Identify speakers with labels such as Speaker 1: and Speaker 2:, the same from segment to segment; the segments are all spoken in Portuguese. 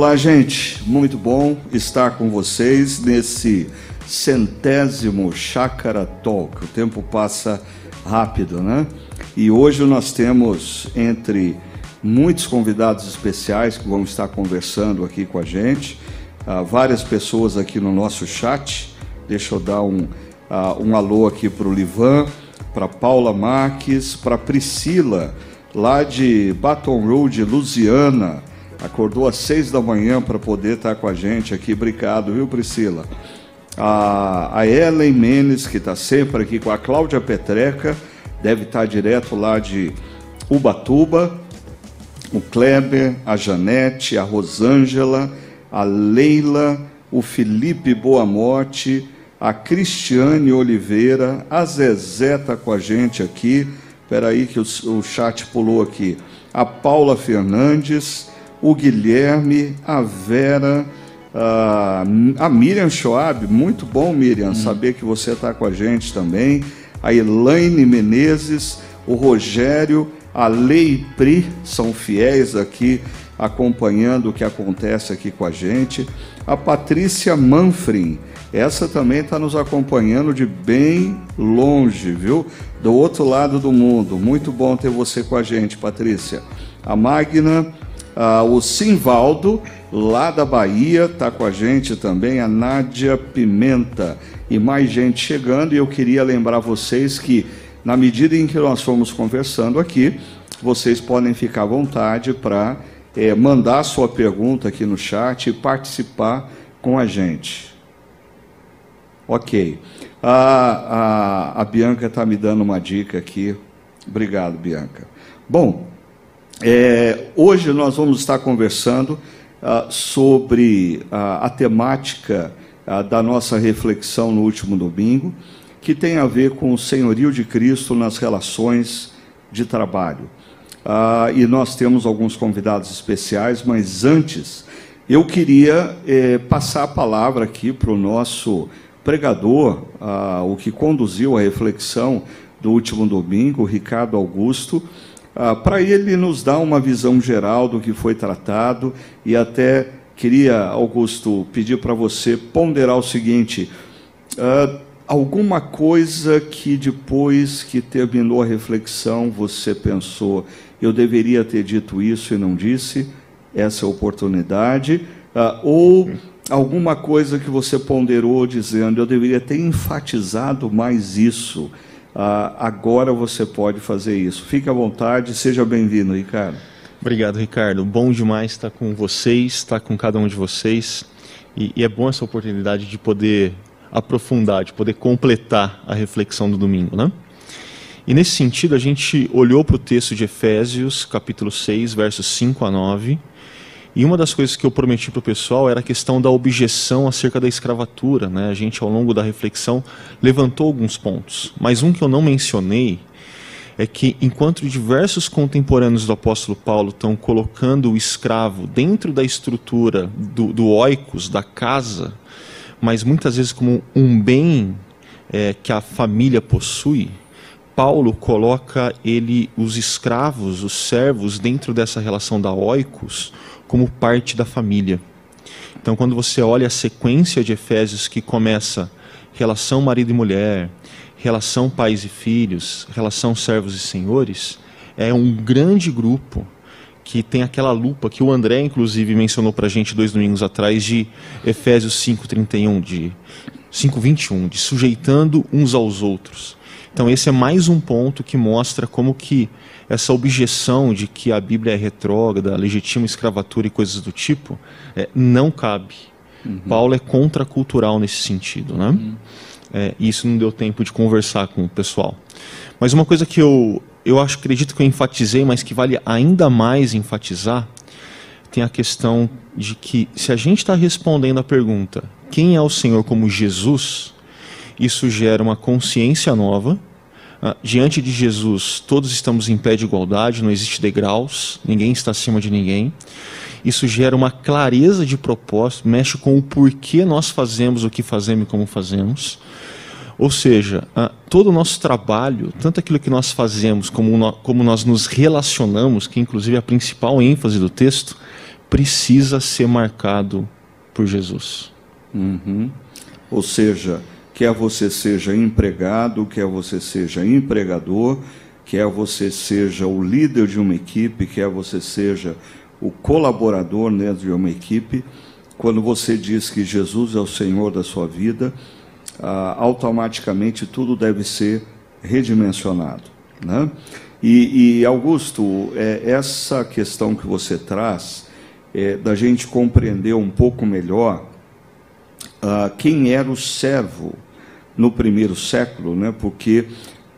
Speaker 1: Olá, gente. Muito bom estar com vocês nesse centésimo Chácara Talk. O tempo passa rápido, né? E hoje nós temos entre muitos convidados especiais que vão estar conversando aqui com a gente, uh, várias pessoas aqui no nosso chat. Deixa eu dar um, uh, um alô aqui para o Livan, para Paula Marques, para Priscila, lá de Baton Rouge, Louisiana acordou às seis da manhã para poder estar com a gente aqui. Obrigado, viu, Priscila? A, a Ellen Menes, que está sempre aqui com a Cláudia Petreca, deve estar direto lá de Ubatuba. O Kleber, a Janete, a Rosângela, a Leila, o Felipe Boamorte, a Cristiane Oliveira, a Zezé está com a gente aqui. Espera aí que o, o chat pulou aqui. A Paula Fernandes, o Guilherme, a Vera, a, a Miriam Schwab, muito bom, Miriam, hum. saber que você está com a gente também, a Elaine Menezes, o Rogério, a Lei Pri, são fiéis aqui acompanhando o que acontece aqui com a gente, a Patrícia Manfrim, essa também está nos acompanhando de bem longe, viu? Do outro lado do mundo. Muito bom ter você com a gente, Patrícia. A Magna, ah, o Simvaldo, lá da Bahia, está com a gente também, a Nádia Pimenta e mais gente chegando. E eu queria lembrar vocês que, na medida em que nós fomos conversando aqui, vocês podem ficar à vontade para é, eh, mandar sua pergunta aqui no chat e participar com a gente. Ok. A, a, a Bianca está me dando uma dica aqui. Obrigado, Bianca. Bom, é, hoje nós vamos estar conversando uh, sobre uh, a temática uh, da nossa reflexão no último domingo, que tem a ver com o senhorio de Cristo nas relações de trabalho. e nós temos alguns convidados especiais, mas antes eu queria eh, passar a palavra aqui para o nosso pregador, o que conduziu a reflexão do último domingo, Ricardo Augusto ah, para ele nos dar uma visão geral do que foi tratado e até queria, Augusto, pedir para você ponderar o seguinte: ah, alguma coisa que depois que terminou a reflexão você pensou, eu deveria ter dito isso e não disse, essa é a oportunidade, ah, ou alguma coisa que você ponderou dizendo, eu deveria ter enfatizado mais isso ah, agora você pode fazer isso. Fique à vontade, seja bem-vindo, Ricardo.
Speaker 2: Obrigado, Ricardo. Bom demais estar com vocês, estar com cada um de vocês. E, e é bom essa oportunidade de poder aprofundar, de poder completar a reflexão do domingo, né? E nesse sentido, a gente olhou para o texto de Efésios, capítulo 6, versos 5 a 9, e uma das coisas que eu prometi para o pessoal era a questão da objeção acerca da escravatura. Né? A gente, ao longo da reflexão, levantou alguns pontos. Mas um que eu não mencionei é que, enquanto diversos contemporâneos do apóstolo Paulo estão colocando o escravo dentro da estrutura do, do oikos, da casa, mas muitas vezes como um bem é, que a família possui, Paulo coloca ele, os escravos, os servos, dentro dessa relação da oikos, como parte da família. Então, quando você olha a sequência de Efésios que começa relação marido e mulher, relação pais e filhos, relação servos e senhores, é um grande grupo que tem aquela lupa que o André, inclusive, mencionou para a gente dois domingos atrás, de Efésios 5,31, de 5,21, de sujeitando uns aos outros. Então esse é mais um ponto que mostra como que essa objeção de que a Bíblia é retrógrada, legitima escravatura e coisas do tipo, é, não cabe. Uhum. Paulo é contracultural nesse sentido, né? Uhum. É, isso não deu tempo de conversar com o pessoal. Mas uma coisa que eu, eu acho, acredito que eu enfatizei, mas que vale ainda mais enfatizar, tem a questão de que se a gente está respondendo a pergunta quem é o Senhor como Jesus, isso gera uma consciência nova. Uh, diante de Jesus, todos estamos em pé de igualdade, não existe degraus, ninguém está acima de ninguém. Isso gera uma clareza de propósito, mexe com o porquê nós fazemos o que fazemos e como fazemos. Ou seja, uh, todo o nosso trabalho, tanto aquilo que nós fazemos como, como nós nos relacionamos, que inclusive é a principal ênfase do texto, precisa ser marcado por Jesus.
Speaker 1: Uhum. Ou seja, quer você seja empregado, quer você seja empregador, quer você seja o líder de uma equipe, quer você seja o colaborador dentro de uma equipe, quando você diz que Jesus é o Senhor da sua vida, ah, automaticamente tudo deve ser redimensionado. Né? E, e Augusto, é, essa questão que você traz, é, da gente compreender um pouco melhor ah, quem era o servo no primeiro século, né? porque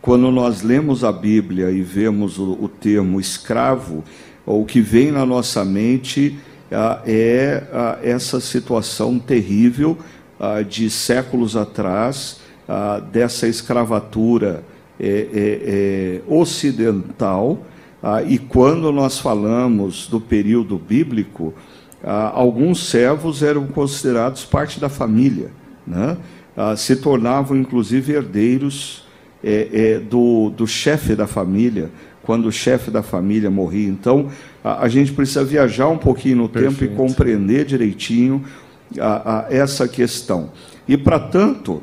Speaker 1: quando nós lemos a Bíblia e vemos o, o termo escravo, o que vem na nossa mente ah, é ah, essa situação terrível ah, de séculos atrás, ah, dessa escravatura é, é, é, ocidental. Ah, e quando nós falamos do período bíblico, ah, alguns servos eram considerados parte da família, né? Ah, se tornavam inclusive herdeiros é, é, do, do chefe da família, quando o chefe da família morria. Então, a, a gente precisa viajar um pouquinho no Perfeito. tempo e compreender direitinho a, a essa questão. E, para tanto,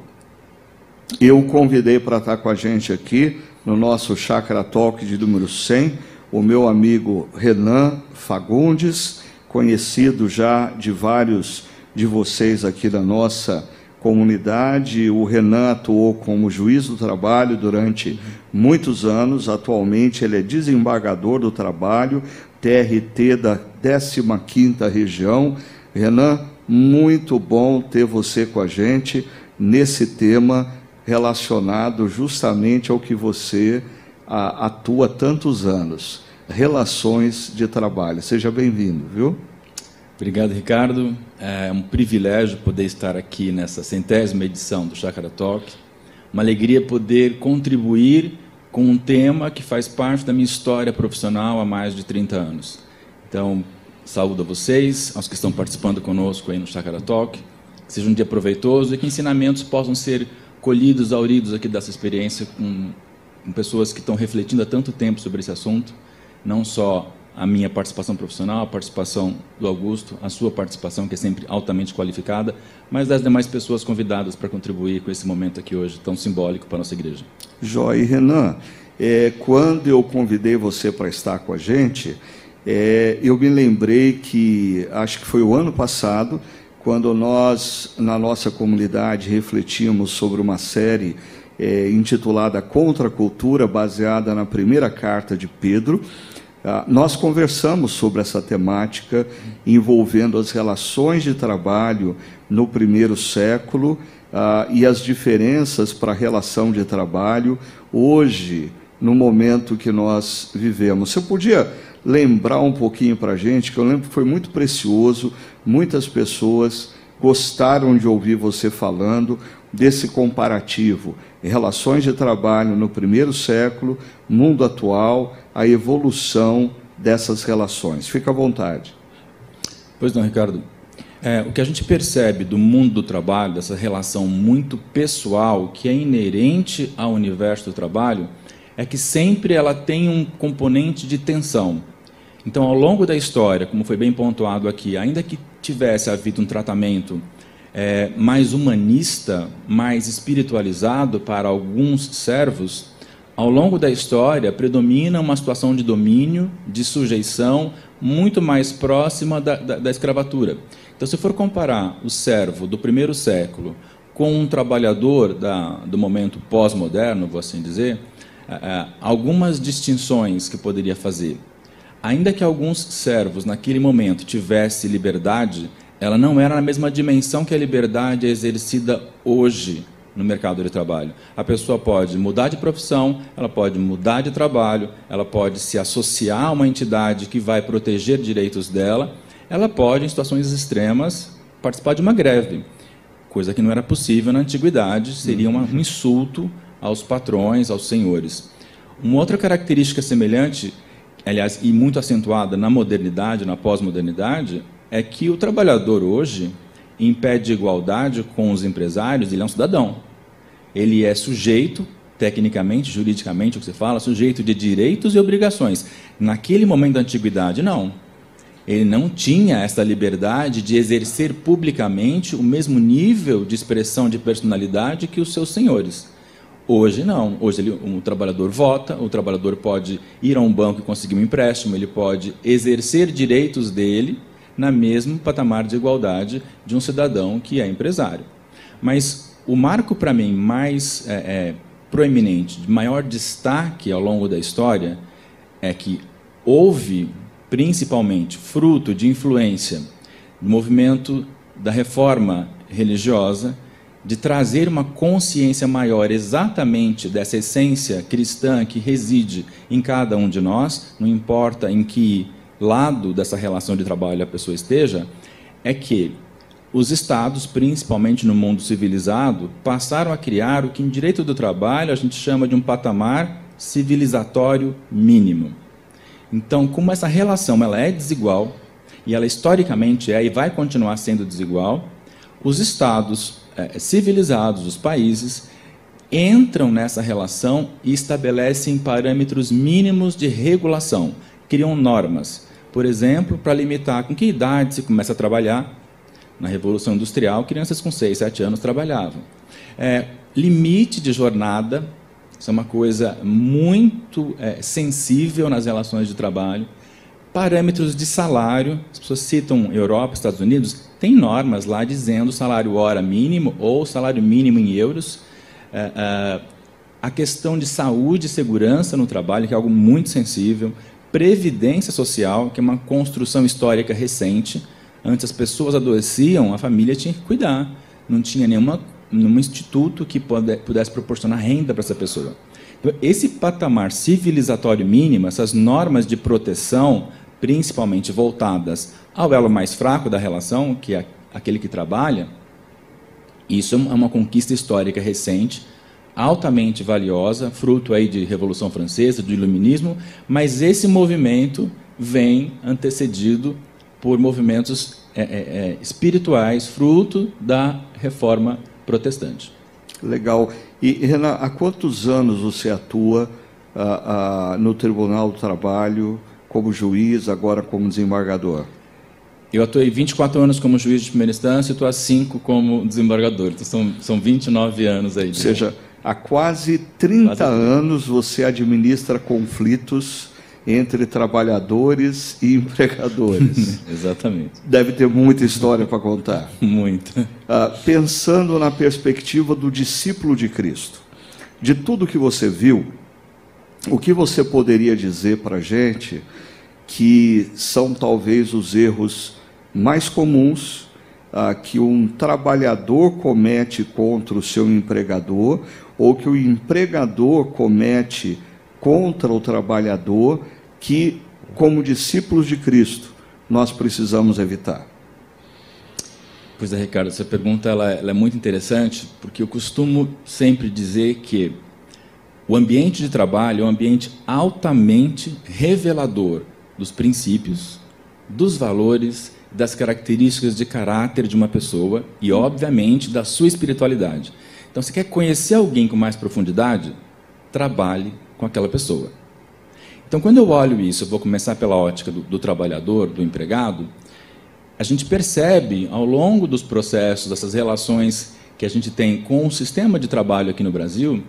Speaker 1: eu convidei para estar com a gente aqui, no nosso Chakra Talk de número 100, o meu amigo Renan Fagundes, conhecido já de vários de vocês aqui da nossa comunidade. O Renan atuou como juiz do trabalho durante muitos anos. Atualmente ele é desembargador do trabalho, TRT da 15ª região. Renan, muito bom ter você com a gente nesse tema relacionado justamente ao que você atua tantos anos relações de trabalho. Seja bem-vindo, viu?
Speaker 3: Obrigado, Ricardo. É um privilégio poder estar aqui nessa centésima edição do Chakra Talk. Uma alegria poder contribuir com um tema que faz parte da minha história profissional há mais de 30 anos. Então, saúdo a vocês, aos que estão participando conosco aí no Chakra Talk. Que seja um dia proveitoso e que ensinamentos possam ser colhidos, auridos aqui dessa experiência com, com pessoas que estão refletindo há tanto tempo sobre esse assunto não só a minha participação profissional, a participação do Augusto, a sua participação, que é sempre altamente qualificada, mas das demais pessoas convidadas para contribuir com esse momento aqui hoje tão simbólico para a nossa igreja.
Speaker 1: Joia. Renan, é, quando eu convidei você para estar com a gente, é, eu me lembrei que, acho que foi o ano passado, quando nós, na nossa comunidade, refletimos sobre uma série é, intitulada Contra a Cultura, baseada na primeira carta de Pedro. Ah, nós conversamos sobre essa temática envolvendo as relações de trabalho no primeiro século ah, e as diferenças para a relação de trabalho hoje, no momento que nós vivemos. Você podia lembrar um pouquinho para a gente, que eu lembro que foi muito precioso, muitas pessoas gostaram de ouvir você falando desse comparativo, relações de trabalho no primeiro século, mundo atual, a evolução dessas relações. Fica à vontade.
Speaker 3: Pois não, Ricardo. É, o que a gente percebe do mundo do trabalho, dessa relação muito pessoal que é inerente ao universo do trabalho, é que sempre ela tem um componente de tensão. Então, ao longo da história, como foi bem pontuado aqui, ainda que tivesse havido um tratamento é, mais humanista, mais espiritualizado para alguns servos, ao longo da história predomina uma situação de domínio, de sujeição, muito mais próxima da, da, da escravatura. Então, se for comparar o servo do primeiro século com um trabalhador da, do momento pós-moderno, vou assim dizer, é, é algumas distinções que poderia fazer. Ainda que alguns servos naquele momento tivessem liberdade, ela não era na mesma dimensão que a liberdade é exercida hoje no mercado de trabalho. A pessoa pode mudar de profissão, ela pode mudar de trabalho, ela pode se associar a uma entidade que vai proteger direitos dela, ela pode, em situações extremas, participar de uma greve, coisa que não era possível na antiguidade, seria um insulto aos patrões, aos senhores. Uma outra característica semelhante, aliás, e muito acentuada na modernidade, na pós-modernidade, é que o trabalhador hoje, em pé de igualdade com os empresários, ele é um cidadão. Ele é sujeito, tecnicamente, juridicamente, o que você fala, sujeito de direitos e obrigações. Naquele momento da antiguidade, não. ele não tinha essa liberdade de exercer publicamente o mesmo nível de expressão de personalidade que os seus senhores. Hoje não. Hoje ele, um trabalhador vota, o trabalhador pode ir a um banco e conseguir um empréstimo, ele pode exercer direitos dele na mesmo patamar de igualdade de um cidadão que é empresário. Mas o marco para mim mais é, é, proeminente, de maior destaque ao longo da história, é que houve principalmente fruto de influência do movimento da reforma religiosa, de trazer uma consciência maior exatamente dessa essência cristã que reside em cada um de nós, não importa em que lado dessa relação de trabalho a pessoa esteja, é que os estados, principalmente no mundo civilizado, passaram a criar o que em direito do trabalho a gente chama de um patamar civilizatório mínimo. Então, como essa relação ela é desigual, e ela historicamente é e vai continuar sendo desigual, os estados é, civilizados, os países, entram nessa relação e estabelecem parâmetros mínimos de regulação, criam normas. Por exemplo, para limitar com que idade se começa a trabalhar. Na Revolução Industrial, crianças com 6, 7 anos trabalhavam. É, limite de jornada, isso é uma coisa muito é, sensível nas relações de trabalho. Parâmetros de salário, as pessoas citam Europa, Estados Unidos, tem normas lá dizendo salário hora mínimo ou salário mínimo em euros. É, é, a questão de saúde e segurança no trabalho, que é algo muito sensível. Previdência social, que é uma construção histórica recente. Antes as pessoas adoeciam, a família tinha que cuidar. Não tinha nenhuma num instituto que pudesse proporcionar renda para essa pessoa. Então, esse patamar civilizatório mínimo, essas normas de proteção, principalmente voltadas ao elo mais fraco da relação, que é aquele que trabalha, isso é uma conquista histórica recente, altamente valiosa, fruto aí de Revolução Francesa, do Iluminismo, mas esse movimento vem antecedido por movimentos é, é, é espirituais, fruto da Reforma protestante.
Speaker 1: Legal. E, Renan, há quantos anos você atua ah, ah, no Tribunal do Trabalho como juiz, agora como desembargador?
Speaker 3: Eu atuei 24 anos como juiz de primeira instância e estou há 5 como desembargador. Então são, são 29 anos aí.
Speaker 1: Ou seja, há quase 30 quase anos você administra conflitos entre trabalhadores e empregadores.
Speaker 3: Exatamente.
Speaker 1: Deve ter muita história para contar.
Speaker 3: Muita.
Speaker 1: Ah, pensando na perspectiva do discípulo de Cristo, de tudo que você viu, o que você poderia dizer para a gente que são talvez os erros mais comuns ah, que um trabalhador comete contra o seu empregador ou que o empregador comete contra o trabalhador que, como discípulos de Cristo, nós precisamos evitar?
Speaker 3: Pois é, Ricardo, essa pergunta ela, ela é muito interessante, porque eu costumo sempre dizer que o ambiente de trabalho é um ambiente altamente revelador dos princípios, dos valores, das características de caráter de uma pessoa e, obviamente, da sua espiritualidade. Então, se quer conhecer alguém com mais profundidade, trabalhe com aquela pessoa. Então, quando eu olho isso, eu vou começar pela ótica do, do trabalhador, do empregado, a gente percebe ao longo dos processos, dessas relações que a gente tem com o sistema de trabalho aqui no Brasil,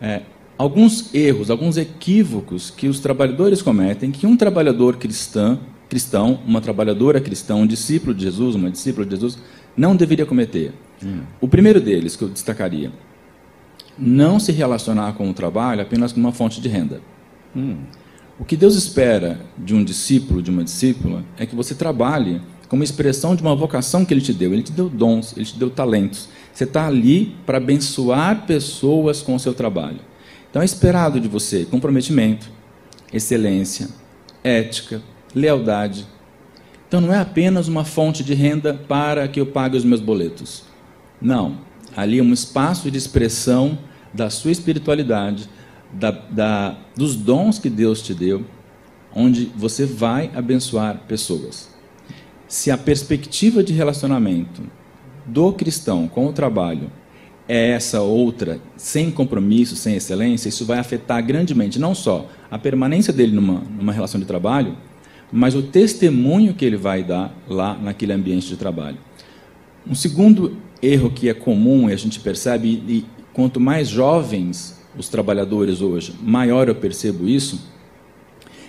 Speaker 3: é, alguns erros, alguns equívocos que os trabalhadores cometem, que um trabalhador cristão, cristão, uma trabalhadora cristã, um discípulo de Jesus, uma discípula de Jesus, não deveria cometer. Hum. O primeiro deles que eu destacaria, não se relacionar com o trabalho apenas como uma fonte de renda. Hum. O que Deus espera de um discípulo, de uma discípula, é que você trabalhe como expressão de uma vocação que Ele te deu. Ele te deu dons, Ele te deu talentos. Você está ali para abençoar pessoas com o seu trabalho. Então é esperado de você comprometimento, excelência, ética, lealdade. Então não é apenas uma fonte de renda para que eu pague os meus boletos. Não. Ali é um espaço de expressão da sua espiritualidade, da, da, dos dons que Deus te deu, onde você vai abençoar pessoas. Se a perspectiva de relacionamento do cristão com o trabalho é essa outra, sem compromisso, sem excelência, isso vai afetar grandemente não só a permanência dele numa, numa relação de trabalho, mas o testemunho que ele vai dar lá naquele ambiente de trabalho. Um segundo erro que é comum e a gente percebe, e quanto mais jovens os trabalhadores hoje, maior eu percebo isso,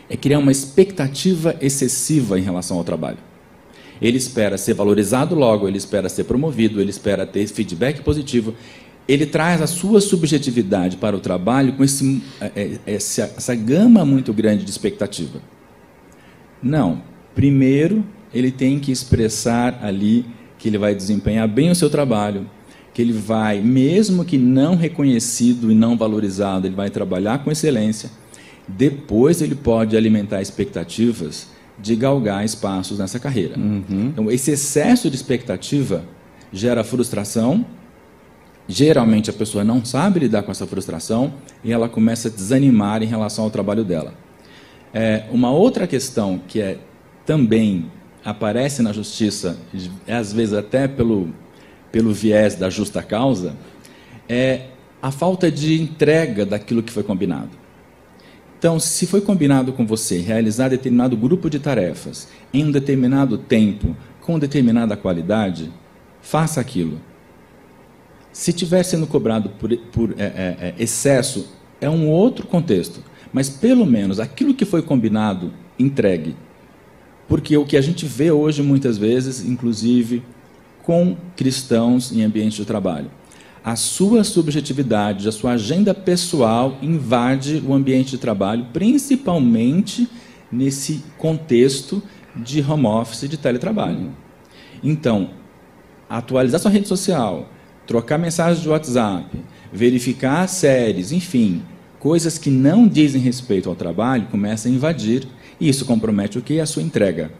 Speaker 3: é criar uma expectativa excessiva em relação ao trabalho. Ele espera ser valorizado logo, ele espera ser promovido, ele espera ter feedback positivo. Ele traz a sua subjetividade para o trabalho com esse, é, é, essa, essa gama muito grande de expectativa. Não. Primeiro, ele tem que expressar ali que ele vai desempenhar bem o seu trabalho, que ele vai, mesmo que não reconhecido e não valorizado, ele vai trabalhar com excelência. Depois ele pode alimentar expectativas de galgar espaços nessa carreira. Uhum. Então, esse excesso de expectativa gera frustração. Geralmente a pessoa não sabe lidar com essa frustração e ela começa a desanimar em relação ao trabalho dela. É, uma outra questão que é também aparece na justiça, às vezes até pelo, pelo viés da justa causa, é a falta de entrega daquilo que foi combinado. Então, se foi combinado com você realizar determinado grupo de tarefas em um determinado tempo, com determinada qualidade, faça aquilo. Se estiver sendo cobrado por, por é, é, é, excesso, é um outro contexto. Mas pelo menos aquilo que foi combinado, entregue. Porque o que a gente vê hoje, muitas vezes, inclusive com cristãos em ambiente de trabalho, a sua subjetividade, a sua agenda pessoal invade o ambiente de trabalho, principalmente nesse contexto de home office, de teletrabalho. Então, atualizar sua rede social, trocar mensagens de WhatsApp, verificar séries, enfim, coisas que não dizem respeito ao trabalho começam a invadir e isso compromete o que? A sua entrega.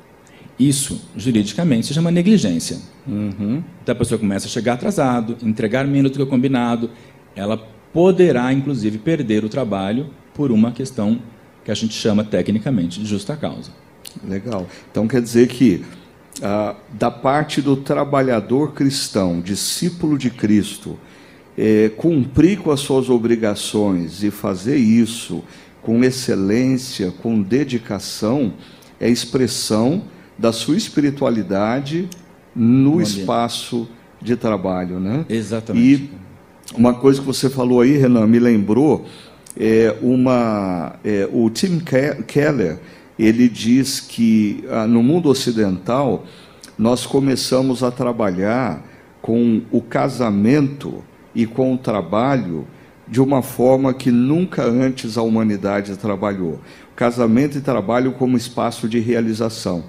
Speaker 3: Isso, juridicamente, se chama negligência. Uhum. Então a pessoa começa a chegar atrasado, entregar menos do que o combinado, ela poderá, inclusive, perder o trabalho por uma questão que a gente chama tecnicamente de justa causa.
Speaker 1: Legal. Então quer dizer que ah, da parte do trabalhador cristão, discípulo de Cristo, é, cumprir com as suas obrigações e fazer isso com excelência, com dedicação, é expressão da sua espiritualidade no, espaço de trabalho, né?
Speaker 3: Exatamente.
Speaker 1: E uma coisa que você falou aí, Renan, me lembrou é uma é, o Tim Keller ele diz que ah, no mundo ocidental nós começamos a trabalhar com o casamento e com o trabalho de uma forma que nunca antes a humanidade trabalhou. Casamento e trabalho como espaço de realização.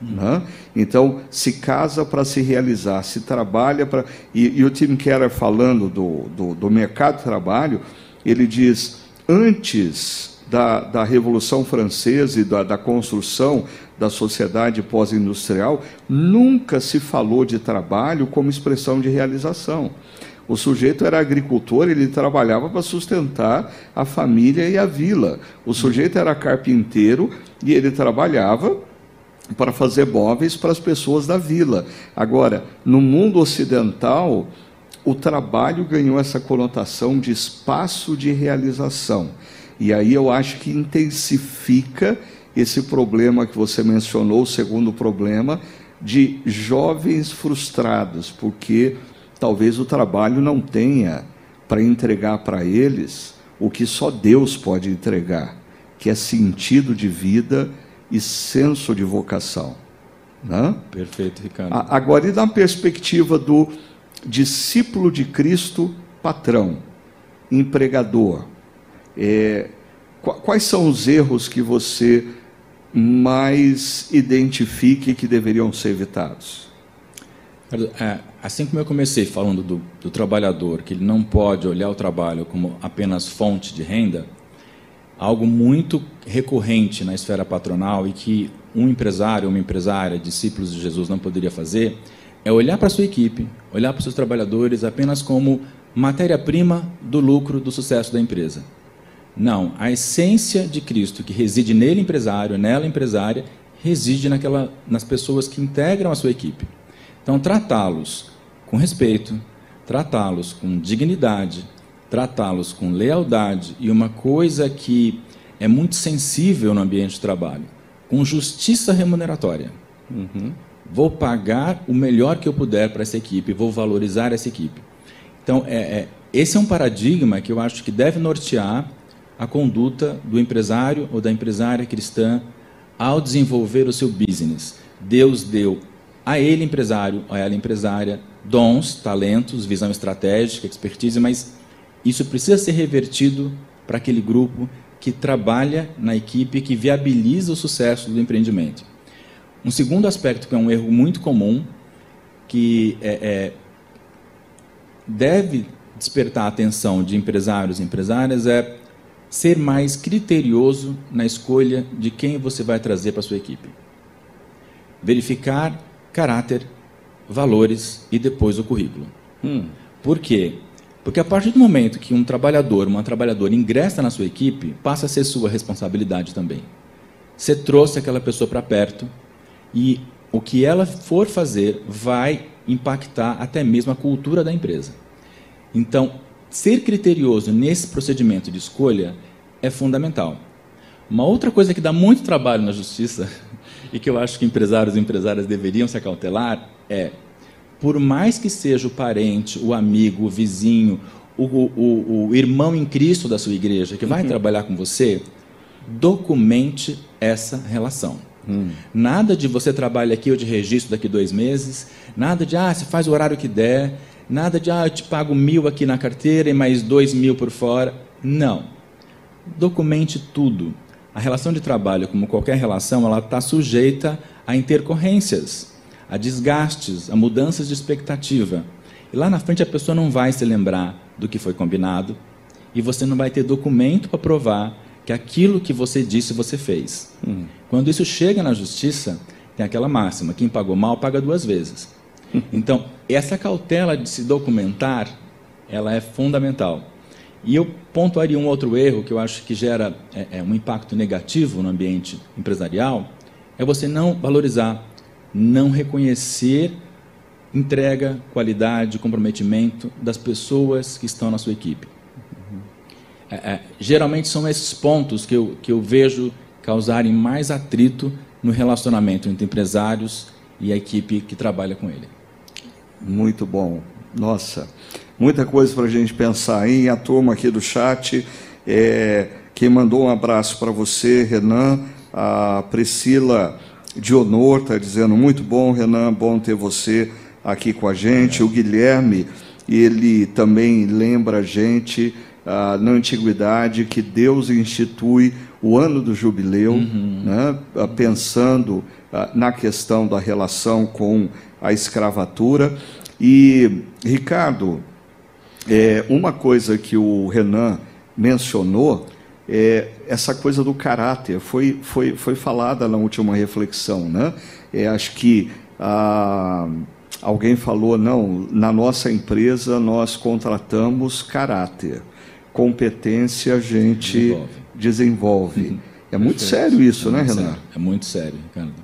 Speaker 1: Né? Então, se casa para se realizar, se trabalha para. E, e, o Tim Keller, falando do, do, do, mercado de trabalho, ele diz: antes da, da Revolução Francesa e da, da construção da sociedade pós-industrial, nunca se falou de trabalho como expressão de realização. O sujeito era agricultor, ele trabalhava para sustentar a família e a vila. O sujeito era carpinteiro e ele trabalhava para fazer móveis para as pessoas da vila. Agora, no mundo ocidental, o trabalho ganhou essa conotação de espaço de realização. E aí eu acho que intensifica esse problema que você mencionou, o segundo problema, de jovens frustrados, porque talvez o trabalho não tenha para entregar para eles o que só Deus pode entregar, que é sentido de vida e senso de vocação. Né?
Speaker 3: Perfeito, Ricardo.
Speaker 1: Agora, e na perspectiva do discípulo de Cristo, patrão, empregador, é, quais são os erros que você mais identifique que deveriam ser evitados?
Speaker 3: É, assim como eu comecei falando do, do, trabalhador, que ele não pode olhar o trabalho como apenas fonte de renda, algo muito recorrente na esfera patronal e que um empresário, uma empresária, discípulos de Jesus não poderia fazer, é olhar para a sua equipe, olhar para os seus trabalhadores apenas como matéria-prima do lucro, do sucesso da empresa. Não, a essência de Cristo que reside nele empresário, nela empresária, reside naquela, nas pessoas que integram a sua equipe. Então, tratá-los com respeito, tratá-los com dignidade, tratá-los com lealdade e uma coisa que é muito sensível no ambiente de trabalho: com justiça remuneratória. Uhum. Vou pagar o melhor que eu puder para essa equipe, vou valorizar essa equipe. Então, é, é, esse é um paradigma que eu acho que deve nortear a conduta do empresário ou da empresária cristã ao desenvolver o seu business. Deus deu a ele, empresário, a ela, empresária, dons, talentos, visão estratégica, expertise, mas isso precisa ser revertido para aquele grupo que trabalha na equipe que viabiliza o sucesso do empreendimento. Um segundo aspecto que é um erro muito comum, que é, é, deve despertar a atenção de empresários e empresárias, é ser mais criterioso na escolha de quem você vai trazer para a sua equipe. Verificar caráter, valores e depois o currículo. Hum. Por quê? Porque a partir do momento que um trabalhador, uma trabalhadora ingressa na sua equipe, passa a ser sua responsabilidade também. Você trouxe aquela pessoa para perto e o que ela for fazer vai impactar até mesmo a cultura da empresa. Então, ser criterioso nesse procedimento de escolha é fundamental. Uma outra coisa que dá muito trabalho na justiça e que eu acho que empresários e empresárias deveriam se acautelar é, por mais que seja o parente, o amigo, o vizinho, o, o, o irmão em Cristo da sua igreja que vai uhum. trabalhar com você, documente essa relação. Hum. Nada de você trabalha aqui, eu te registro daqui dois meses. Nada de, ah, você faz o horário que der. Nada de, ah, eu te pago mil aqui na carteira e mais dois mil por fora. Não. Documente tudo. A relação de trabalho, como qualquer relação, ela está sujeita a intercorrências, a desgastes, a mudanças de expectativa. E lá na frente a pessoa não vai se lembrar do que foi combinado e você não vai ter documento para provar que aquilo que você disse você fez. Hum. Quando isso chega na justiça, tem aquela máxima: quem pagou mal paga duas vezes. Então, essa cautela de se documentar, ela é fundamental. E eu pontuaria um outro erro que eu acho que gera é, é, um impacto negativo no ambiente empresarial, é você não valorizar, não reconhecer entrega, qualidade, comprometimento das pessoas que estão na sua equipe. É, é, geralmente são esses pontos que eu, que eu vejo causarem mais atrito no relacionamento entre empresários e a equipe que trabalha com ele.
Speaker 1: Muito bom. Nossa, muita coisa para a gente pensar aí. A turma aqui do chat, é, quem mandou um abraço para você, Renan, a Priscila Dionor está dizendo muito bom, Renan, bom ter você aqui com a gente. O Guilherme, ele também lembra a gente ah, na antiguidade que Deus institui o ano do jubileu, uhum. né, ah, pensando ah, na questão da relação com a escravatura. E, Ricardo, é, uma coisa que o Renan mencionou é essa coisa do caráter. Foi, foi, foi falada na última reflexão. Né? É, acho que ah, alguém falou: não, na nossa empresa nós contratamos caráter. Competência a gente desenvolve. desenvolve. Uhum. É muito sério isso, é né, Renan? Sério.
Speaker 3: É muito sério, Ricardo.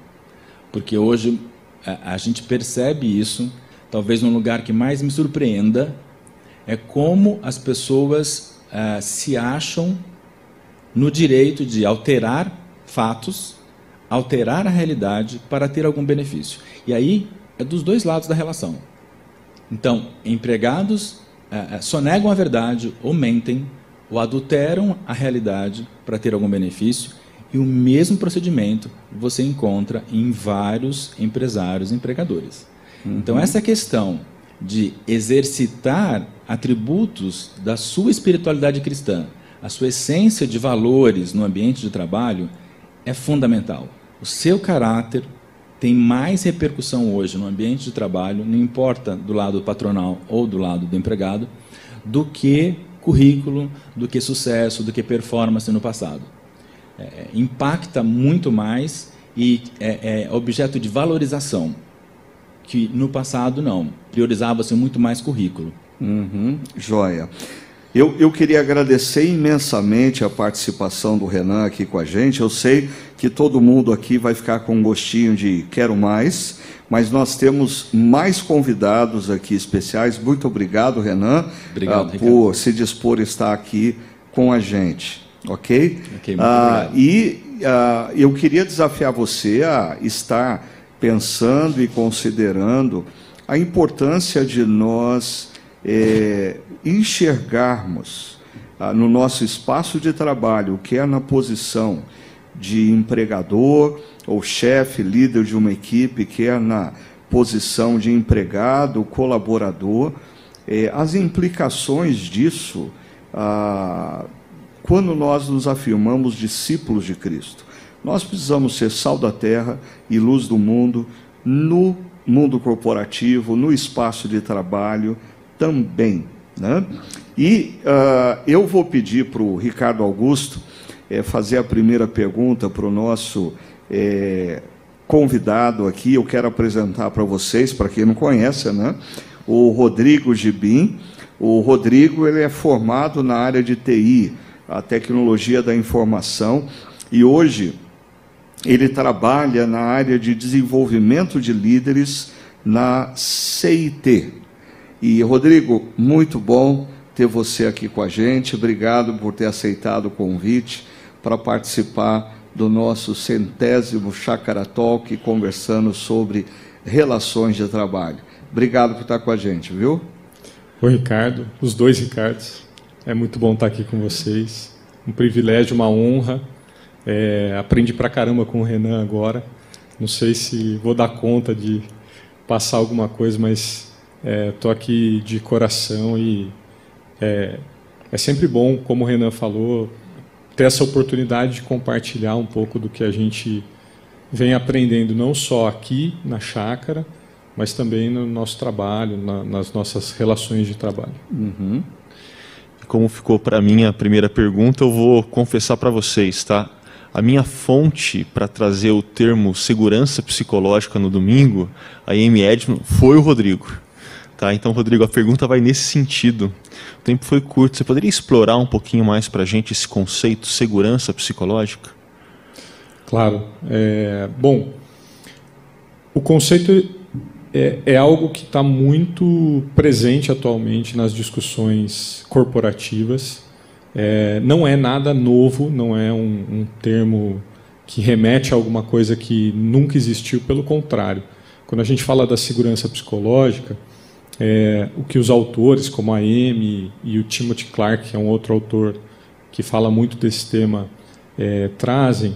Speaker 3: Porque hoje a, a gente percebe isso talvez um lugar que mais me surpreenda é como as pessoas uh, se acham no direito de alterar fatos, alterar a realidade para ter algum benefício. E aí é dos dois lados da relação. Então, empregados uh, sonegam a verdade ou mentem ou adulteram a realidade para ter algum benefício. E o mesmo procedimento você encontra em vários empresários e empregadores. Então, essa questão de exercitar atributos da sua espiritualidade cristã, a sua essência de valores no ambiente de trabalho, é fundamental. O seu caráter tem mais repercussão hoje no ambiente de trabalho, não importa do lado patronal ou do lado do empregado, do que currículo, do que sucesso, do que performance no passado. É, impacta muito mais e é, é objeto de valorização que no passado não, priorizava-se muito mais currículo.
Speaker 1: Uhum, joia. Eu, eu queria agradecer imensamente a participação do Renan aqui com a gente. Eu sei que todo mundo aqui vai ficar com um gostinho de quero mais, mas nós temos mais convidados aqui especiais. Muito obrigado, Renan,
Speaker 3: obrigado,
Speaker 1: uh, por se dispor a estar aqui com a gente. ok?
Speaker 3: Ok, muito
Speaker 1: Ah,
Speaker 3: obrigado.
Speaker 1: e ah, eu queria desafiar você a estar pensando e considerando a importância de nós eh, enxergarmos ah, no nosso espaço de trabalho, que é na posição de empregador ou chefe, líder de uma equipe, que é na posição de empregado, colaborador, eh, as implicações disso ah, quando nós nos afirmamos discípulos de Cristo. Nós precisamos ser sal da terra e luz do mundo no mundo corporativo, no espaço de trabalho também. Né? E ah, eu vou pedir para o Ricardo Augusto eh, fazer a primeira pergunta para o nosso eh, convidado aqui. Eu quero apresentar para vocês, para quem não conhece, né? o Rodrigo Gibim. O Rodrigo ele é formado na área de TI, a tecnologia da informação, e hoje ele trabalha na área de desenvolvimento de líderes na CIT. E Rodrigo, muito bom ter você aqui com a gente. Obrigado por ter aceitado o convite para participar do nosso centésimo Chácara Talk, conversando sobre relações de trabalho. Obrigado por estar com a gente, viu?
Speaker 4: Oi, Ricardo, os dois Ricardos. É muito bom estar aqui com vocês. Um privilégio, uma honra. É, aprendi pra caramba com o Renan agora. Não sei se vou dar conta de passar alguma coisa, mas estou aqui de coração e é, é sempre bom, como o Renan falou, ter essa oportunidade de compartilhar um pouco do que a gente vem aprendendo, não só aqui na chácara, mas também no nosso trabalho, na- nas nossas relações de trabalho.
Speaker 2: Como ficou para mim a primeira pergunta, eu vou confessar para vocês, tá? A minha fonte para trazer o termo segurança psicológica no domingo, a Amy Edmond, foi o Rodrigo. Tá? Então, Rodrigo, a pergunta vai nesse sentido. O tempo foi curto. Você poderia explorar um pouquinho mais para a gente esse conceito segurança psicológica?
Speaker 4: Claro. É, bom, o conceito é, é algo que está muito presente atualmente nas discussões corporativas. É, não é nada novo, não é um, um termo que remete a alguma coisa que nunca existiu, pelo contrário. Quando a gente fala da segurança psicológica, é, o que os autores, como a Amy e o Timothy Clark, que é um outro autor que fala muito desse tema, é, trazem,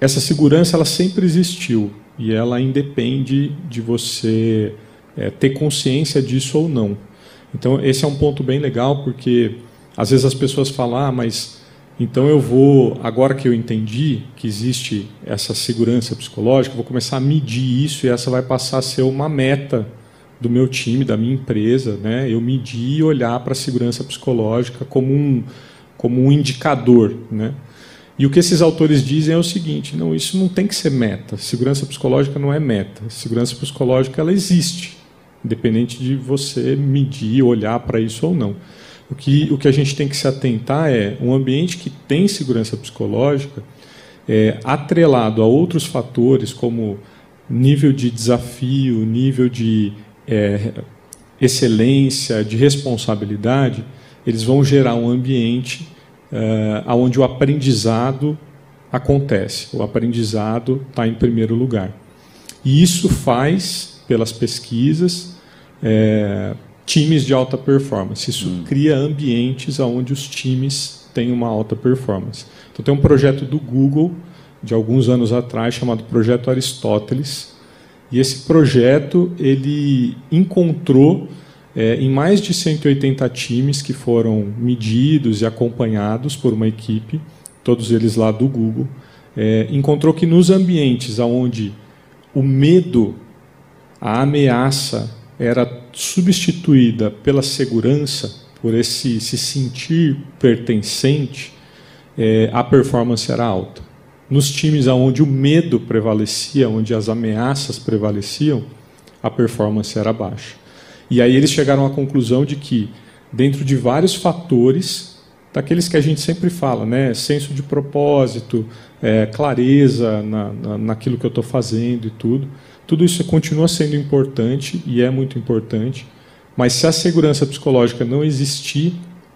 Speaker 4: essa segurança ela sempre existiu e ela independe de você é, ter consciência disso ou não. Então esse é um ponto bem legal porque às vezes as pessoas falam, ah, mas então eu vou, agora que eu entendi que existe essa segurança psicológica, vou começar a medir isso e essa vai passar a ser uma meta do meu time, da minha empresa, né? Eu medir e olhar para a segurança psicológica como um, como um indicador, né? E o que esses autores dizem é o seguinte: não, isso não tem que ser meta. Segurança psicológica não é meta. Segurança psicológica ela existe, independente de você medir, olhar para isso ou não. O que, o que a gente tem que se atentar é um ambiente que tem segurança psicológica é, atrelado a outros fatores como nível de desafio, nível de é, excelência, de responsabilidade, eles vão gerar um ambiente é, onde o aprendizado acontece. O aprendizado está em primeiro lugar. E isso faz, pelas pesquisas, é, times de alta performance. Isso cria ambientes onde os times têm uma alta performance. Então, tem um projeto do Google, de alguns anos atrás, chamado Projeto Aristóteles. E esse projeto ele encontrou é, em mais de 180 times que foram medidos e acompanhados por uma equipe, todos eles lá do Google, é, encontrou que nos ambientes onde o medo, a ameaça era substituída pela segurança, por esse se sentir pertencente, é, a performance era alta. Nos times onde o medo prevalecia, onde as ameaças prevaleciam, a performance era baixa. E aí eles chegaram à conclusão de que, dentro de vários fatores, daqueles que a gente sempre fala, né, senso de propósito, é, clareza na, na, naquilo que eu estou fazendo e tudo, tudo isso continua sendo importante e é muito importante, mas se a segurança psicológica não existir,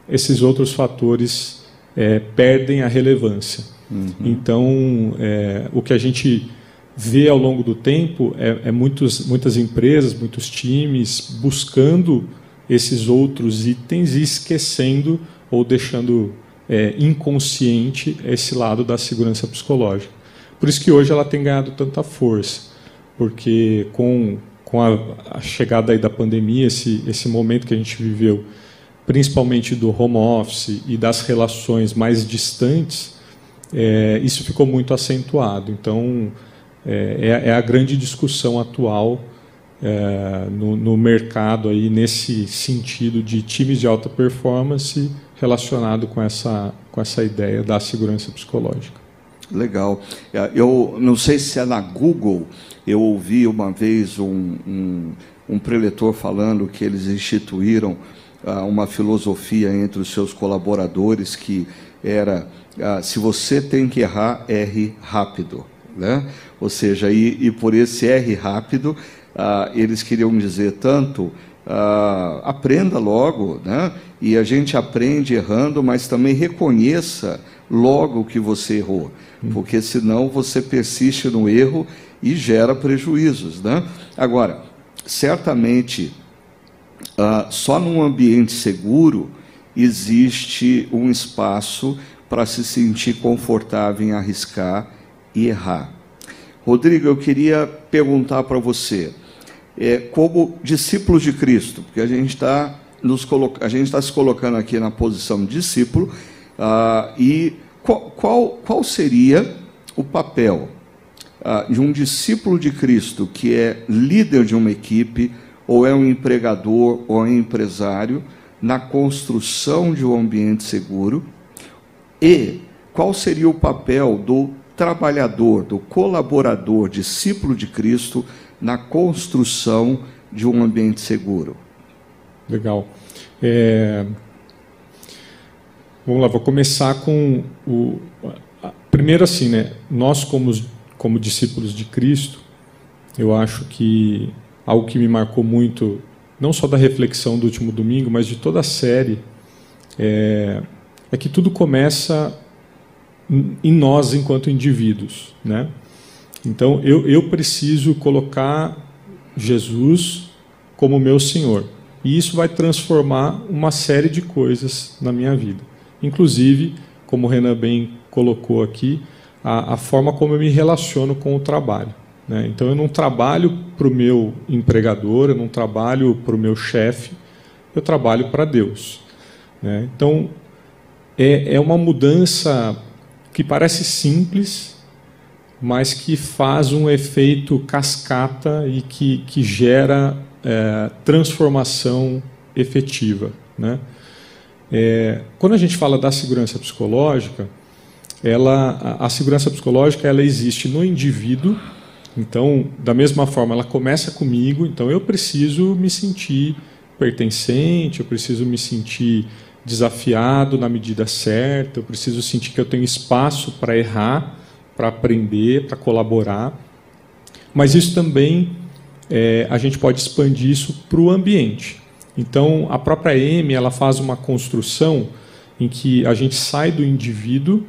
Speaker 4: esses outros fatores é, perdem a relevância. Uhum. Então, é, o que a gente vê ao longo do tempo é, é muitos, muitas empresas, muitos times buscando esses outros itens e esquecendo ou deixando é, inconsciente esse lado da segurança psicológica. Por isso que hoje ela tem ganhado tanta força, porque com, com a, a chegada aí da pandemia, esse, esse momento que a gente viveu, principalmente do home office e das relações mais distantes, é, isso ficou muito acentuado. Então, é, é, é a grande discussão atual é, no, no, mercado aí nesse sentido de times de alta performance relacionado com essa, com essa ideia da segurança psicológica.
Speaker 1: Legal. É, eu não sei se é na Google, eu ouvi uma vez um, um, um preletor falando que eles instituíram uh, uma filosofia entre os seus colaboradores que era uh, se você tem que errar, erre rápido. Né? Ou seja, e, e por esse R rápido, uh, eles queriam dizer tanto aprenda logo, né? e a gente aprende errando, mas também reconheça logo que você errou, porque senão você persiste no erro e gera prejuízos. Né? Agora, certamente, uh, só num ambiente seguro existe um espaço para se sentir confortável em arriscar e errar. Rodrigo, eu queria perguntar para você, é, como discípulos de Cristo, porque a gente está nos a gente está se colocando aqui na posição de discípulo, ah, e qual, qual, qual, seria o papel ah, de um discípulo de Cristo que é líder de uma equipe, ou é um empregador, ou é um empresário, na construção de um ambiente seguro, e qual seria o papel do trabalhador, do colaborador, discípulo de Cristo na construção de um ambiente seguro.
Speaker 4: Legal. É... Vamos lá, vou começar com o. Primeiro, assim, né? Nós, como, como discípulos de Cristo, eu acho que algo que me marcou muito, não só da reflexão do último domingo, mas de toda a série, é, é que tudo começa em nós enquanto indivíduos, né? Então eu, eu preciso colocar Jesus como meu Senhor e isso vai transformar uma série de coisas na minha vida, inclusive, como o Renan bem colocou aqui, a, a forma como eu me relaciono com o trabalho. Né? Então eu não trabalho para o meu empregador, eu não trabalho para o meu chefe, eu trabalho para Deus. Né? Então é, é uma mudança que parece simples, mas que faz um efeito cascata e que, que gera é, transformação efetiva. Né? É, quando a gente fala da segurança psicológica, ela, a, a segurança psicológica ela existe no indivíduo. Então, da mesma forma, ela começa comigo. Então, eu preciso me sentir pertencente, eu preciso me sentir desafiado na medida certa, eu preciso sentir que eu tenho espaço para errar, para aprender, para colaborar. Mas isso também, é, a gente pode expandir isso para o ambiente. Então, a própria M ela faz uma construção em que a gente sai do indivíduo,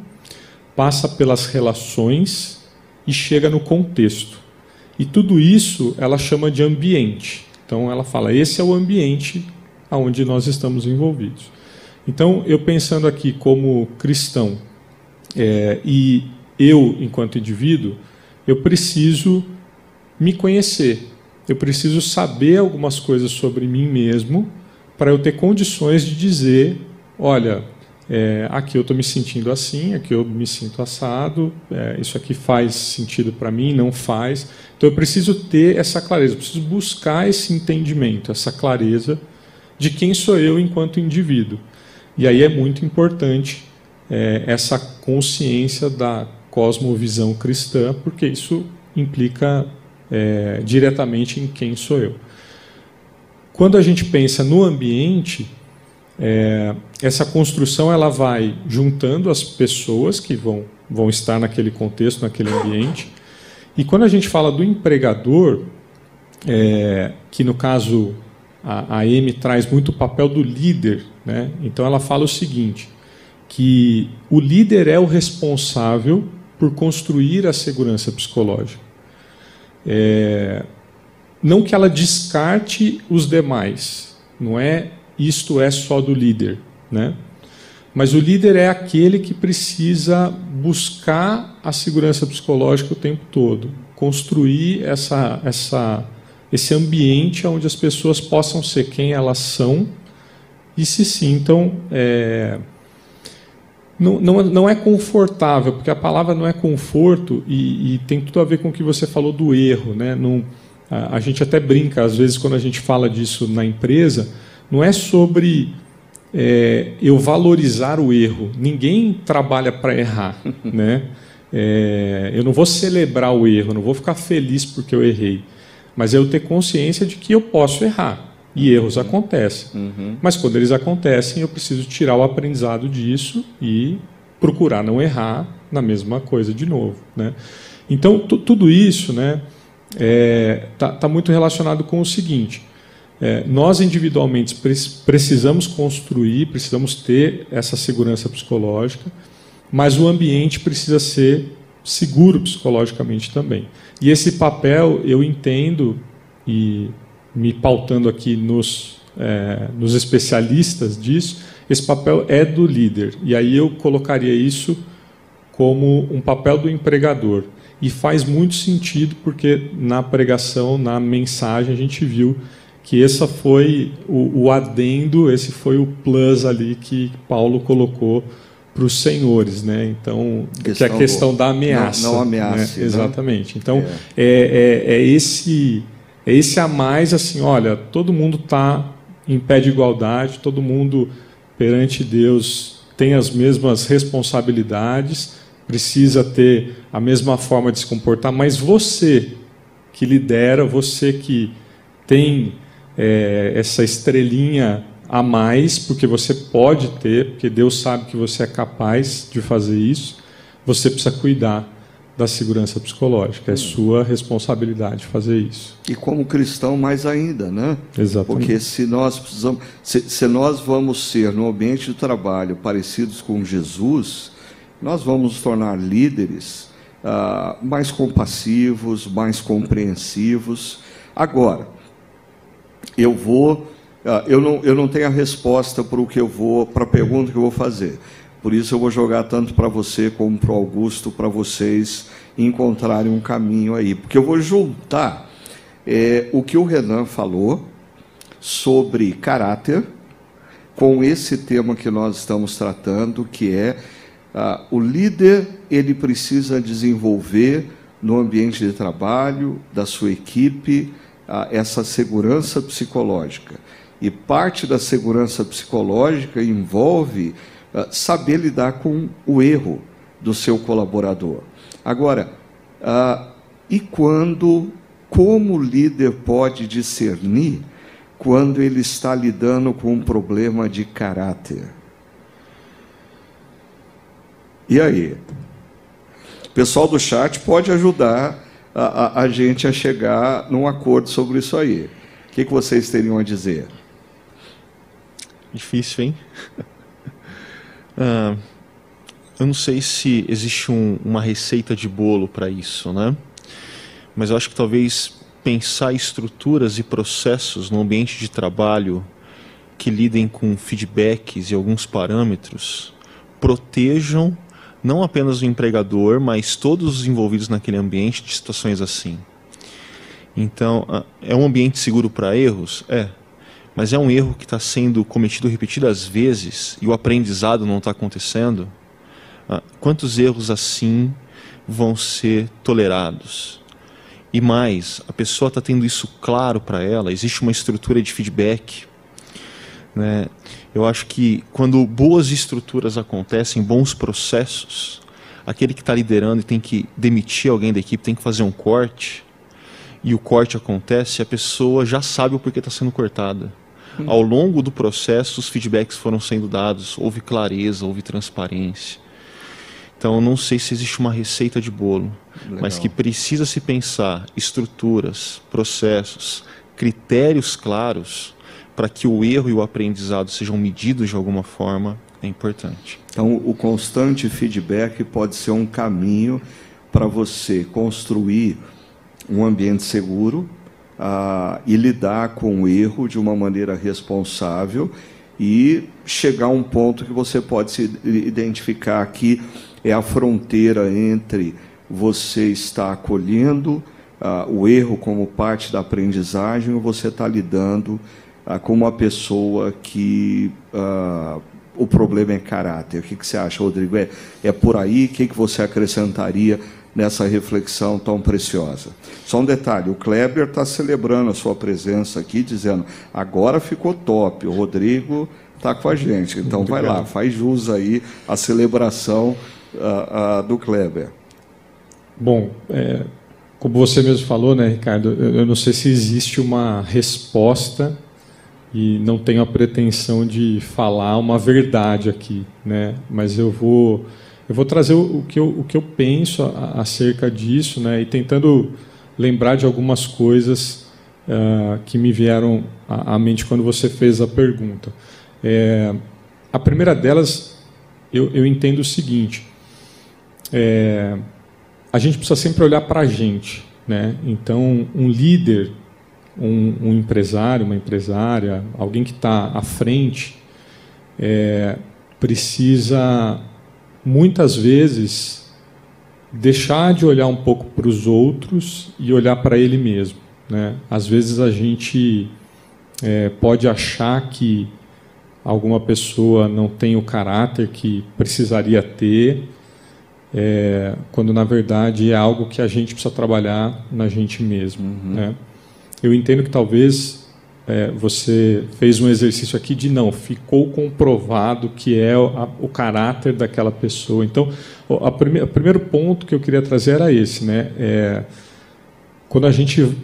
Speaker 4: passa pelas relações e chega no contexto. E tudo isso ela chama de ambiente. Então, ela fala: esse é o ambiente onde nós estamos envolvidos. Então, eu pensando aqui como cristão é, e eu, enquanto indivíduo, eu preciso me conhecer, eu preciso saber algumas coisas sobre mim mesmo para eu ter condições de dizer: olha, é, aqui eu estou me sentindo assim, aqui eu me sinto assado, é, isso aqui faz sentido para mim, não faz. Então eu preciso ter essa clareza, eu preciso buscar esse entendimento, essa clareza de quem sou eu enquanto indivíduo. E aí é muito importante é, essa consciência da cosmovisão cristã, porque isso implica é, diretamente em quem sou eu. Quando a gente pensa no ambiente, é, essa construção ela vai juntando as pessoas que vão, vão estar naquele contexto, naquele ambiente. E quando a gente fala do empregador, é, que no caso a, a M traz muito o papel do líder. Né? Então ela fala o seguinte: que o líder é o responsável por construir a segurança psicológica. É, não que ela descarte os demais, não é isto é só do líder, né? Mas o líder é aquele que precisa buscar a segurança psicológica o tempo todo, construir essa, essa, esse ambiente onde as pessoas possam ser quem elas são e se sintam. É, não, não, é confortável, porque a palavra não é conforto e, e, tem tudo a ver com o que você falou do erro. Né? Não, a, a gente até brinca, às vezes, quando a gente fala disso na empresa, não é sobre é, eu valorizar o erro. Ninguém trabalha para errar. né? É, eu não vou celebrar o erro, não vou ficar feliz porque eu errei. Mas é eu ter consciência de que eu posso errar. E erros acontecem. Uhum. Mas quando eles acontecem, eu preciso tirar o aprendizado disso e procurar não errar na mesma coisa de novo. Né? Então, tudo isso está né, é, tá, tá muito relacionado com o seguinte: é, nós individualmente precisamos construir, precisamos ter essa segurança psicológica, mas o ambiente precisa ser seguro psicologicamente também. E esse papel eu entendo e me pautando aqui nos, é, nos especialistas disso, esse papel é do líder. E aí eu colocaria isso como um papel do empregador. E faz muito sentido porque na pregação, na mensagem, a gente viu que essa foi o, o adendo, esse foi o plus ali que Paulo colocou para os senhores, né? Então, questão que é a questão do... da ameaça.
Speaker 1: Não, não ameaça.
Speaker 4: Né? Né? Exatamente. Então, é. É, é, é esse esse a mais assim, olha, todo mundo está em pé de igualdade, todo mundo perante Deus tem as mesmas responsabilidades, precisa ter a mesma forma de se comportar, mas você que lidera, você que tem é, essa estrelinha a mais, porque você pode ter, porque Deus sabe que você é capaz de fazer isso, você precisa cuidar da segurança psicológica. É sua responsabilidade fazer isso.
Speaker 1: E como cristão, mais ainda, né?
Speaker 4: Exatamente.
Speaker 1: Porque se nós precisamos, se, se nós vamos ser no ambiente de trabalho parecidos com Jesus, nós vamos nos tornar líderes ah, mais compassivos, mais compreensivos. Agora, eu vou, ah, eu não, eu não tenho a resposta para o que eu vou, para a pergunta que eu vou fazer. Por isso eu vou jogar tanto para você como para o Augusto, para vocês encontrarem um caminho aí. Porque eu vou juntar é, o que o Renan falou sobre caráter com esse tema que nós estamos tratando, que é ah, o líder ele precisa desenvolver no ambiente de trabalho da sua equipe ah, essa segurança psicológica. E parte da segurança psicológica envolve saber lidar com o erro do seu colaborador. Agora, uh, e quando, como o líder pode discernir quando ele está lidando com um problema de caráter? E aí? O pessoal do chat pode ajudar a, a, a gente a chegar num acordo sobre isso aí. O que, que vocês teriam a dizer?
Speaker 2: Difícil, hein? Ah, eu não sei se existe um, uma receita de bolo para isso, né? Mas eu acho que talvez pensar estruturas e processos no ambiente de trabalho que lidem com feedbacks e alguns parâmetros protejam não apenas o empregador, mas todos os envolvidos naquele ambiente de situações assim. Então, ah, é um ambiente seguro para erros? É mas é um erro que está sendo cometido repetidas vezes e o aprendizado não está acontecendo, ah, quantos erros assim vão ser tolerados? E mais, a pessoa está tendo isso claro para ela, existe uma estrutura de feedback. Né? Eu acho que quando boas estruturas acontecem, bons processos, aquele que está liderando e tem que demitir alguém da equipe, tem que fazer um corte, e o corte acontece, a pessoa já sabe o porquê está sendo cortada. Ao longo do processo, os feedbacks foram sendo dados, houve clareza, houve transparência. Então, não sei se existe uma receita de bolo, Legal. mas que precisa se pensar estruturas, processos, critérios claros para que o erro e o aprendizado sejam medidos de alguma forma, É importante.
Speaker 1: Então, o constante feedback pode ser um caminho para você construir um ambiente seguro uh, e lidar com o erro de uma maneira responsável e chegar a um ponto que você pode se identificar que é a fronteira entre você estar acolhendo uh, o erro como parte da aprendizagem ou você está lidando uh, com uma pessoa que o problema é caráter. O que, que você acha, Rodrigo? É, é por aí? O que, que você acrescentaria nessa reflexão tão preciosa? Só um detalhe: o Kleber está celebrando a sua presença aqui, dizendo agora ficou top. O Rodrigo está com a gente. Então vai lá, faz jus aí a celebração uh, uh, do Kleber.
Speaker 4: Bom, é, como você mesmo falou, né, Ricardo, eu não sei se existe uma resposta e não tenho a pretensão de falar uma verdade aqui, né? Mas eu vou eu vou trazer o, que eu, o que eu penso acerca disso, né? E tentando lembrar de algumas coisas uh, que me vieram à, à, mente quando você fez a pergunta. É, a primeira delas, eu, eu entendo o seguinte: é, a gente precisa sempre olhar para a gente, né? Então, um líder um, um empresário, uma empresária, alguém que está à frente, é, precisa muitas vezes deixar de olhar um pouco para os outros e olhar para ele mesmo. Né? Às vezes a gente é, pode achar que alguma pessoa não tem o caráter que precisaria ter, é, quando na verdade é algo que a gente precisa trabalhar na gente mesmo. Uhum. Né? eu entendo que talvez é, você fez um exercício aqui de não, ficou comprovado que é o, a, o caráter daquela pessoa. Então, o, prime, primeiro ponto que eu queria trazer era esse, né? É, quando a gente,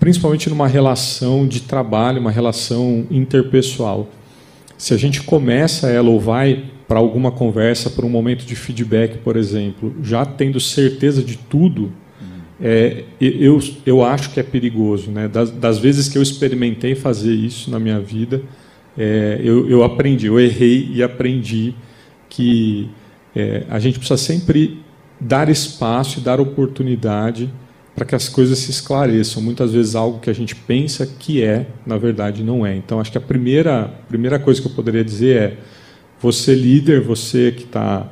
Speaker 4: principalmente numa relação de trabalho, uma relação interpessoal, se a gente começa ela ou vai para alguma conversa, para um momento de feedback, por exemplo, já tendo certeza de tudo, é, eu, eu acho que é perigoso. Né? Das, das, vezes que eu experimentei fazer isso na minha vida, é, eu, eu, aprendi, eu errei e aprendi que é, a gente precisa sempre dar espaço e dar oportunidade para que as coisas se esclareçam. Muitas vezes algo que a gente pensa que é, na verdade não é. Então, acho que a primeira, primeira coisa que eu poderia dizer é: você líder, você que está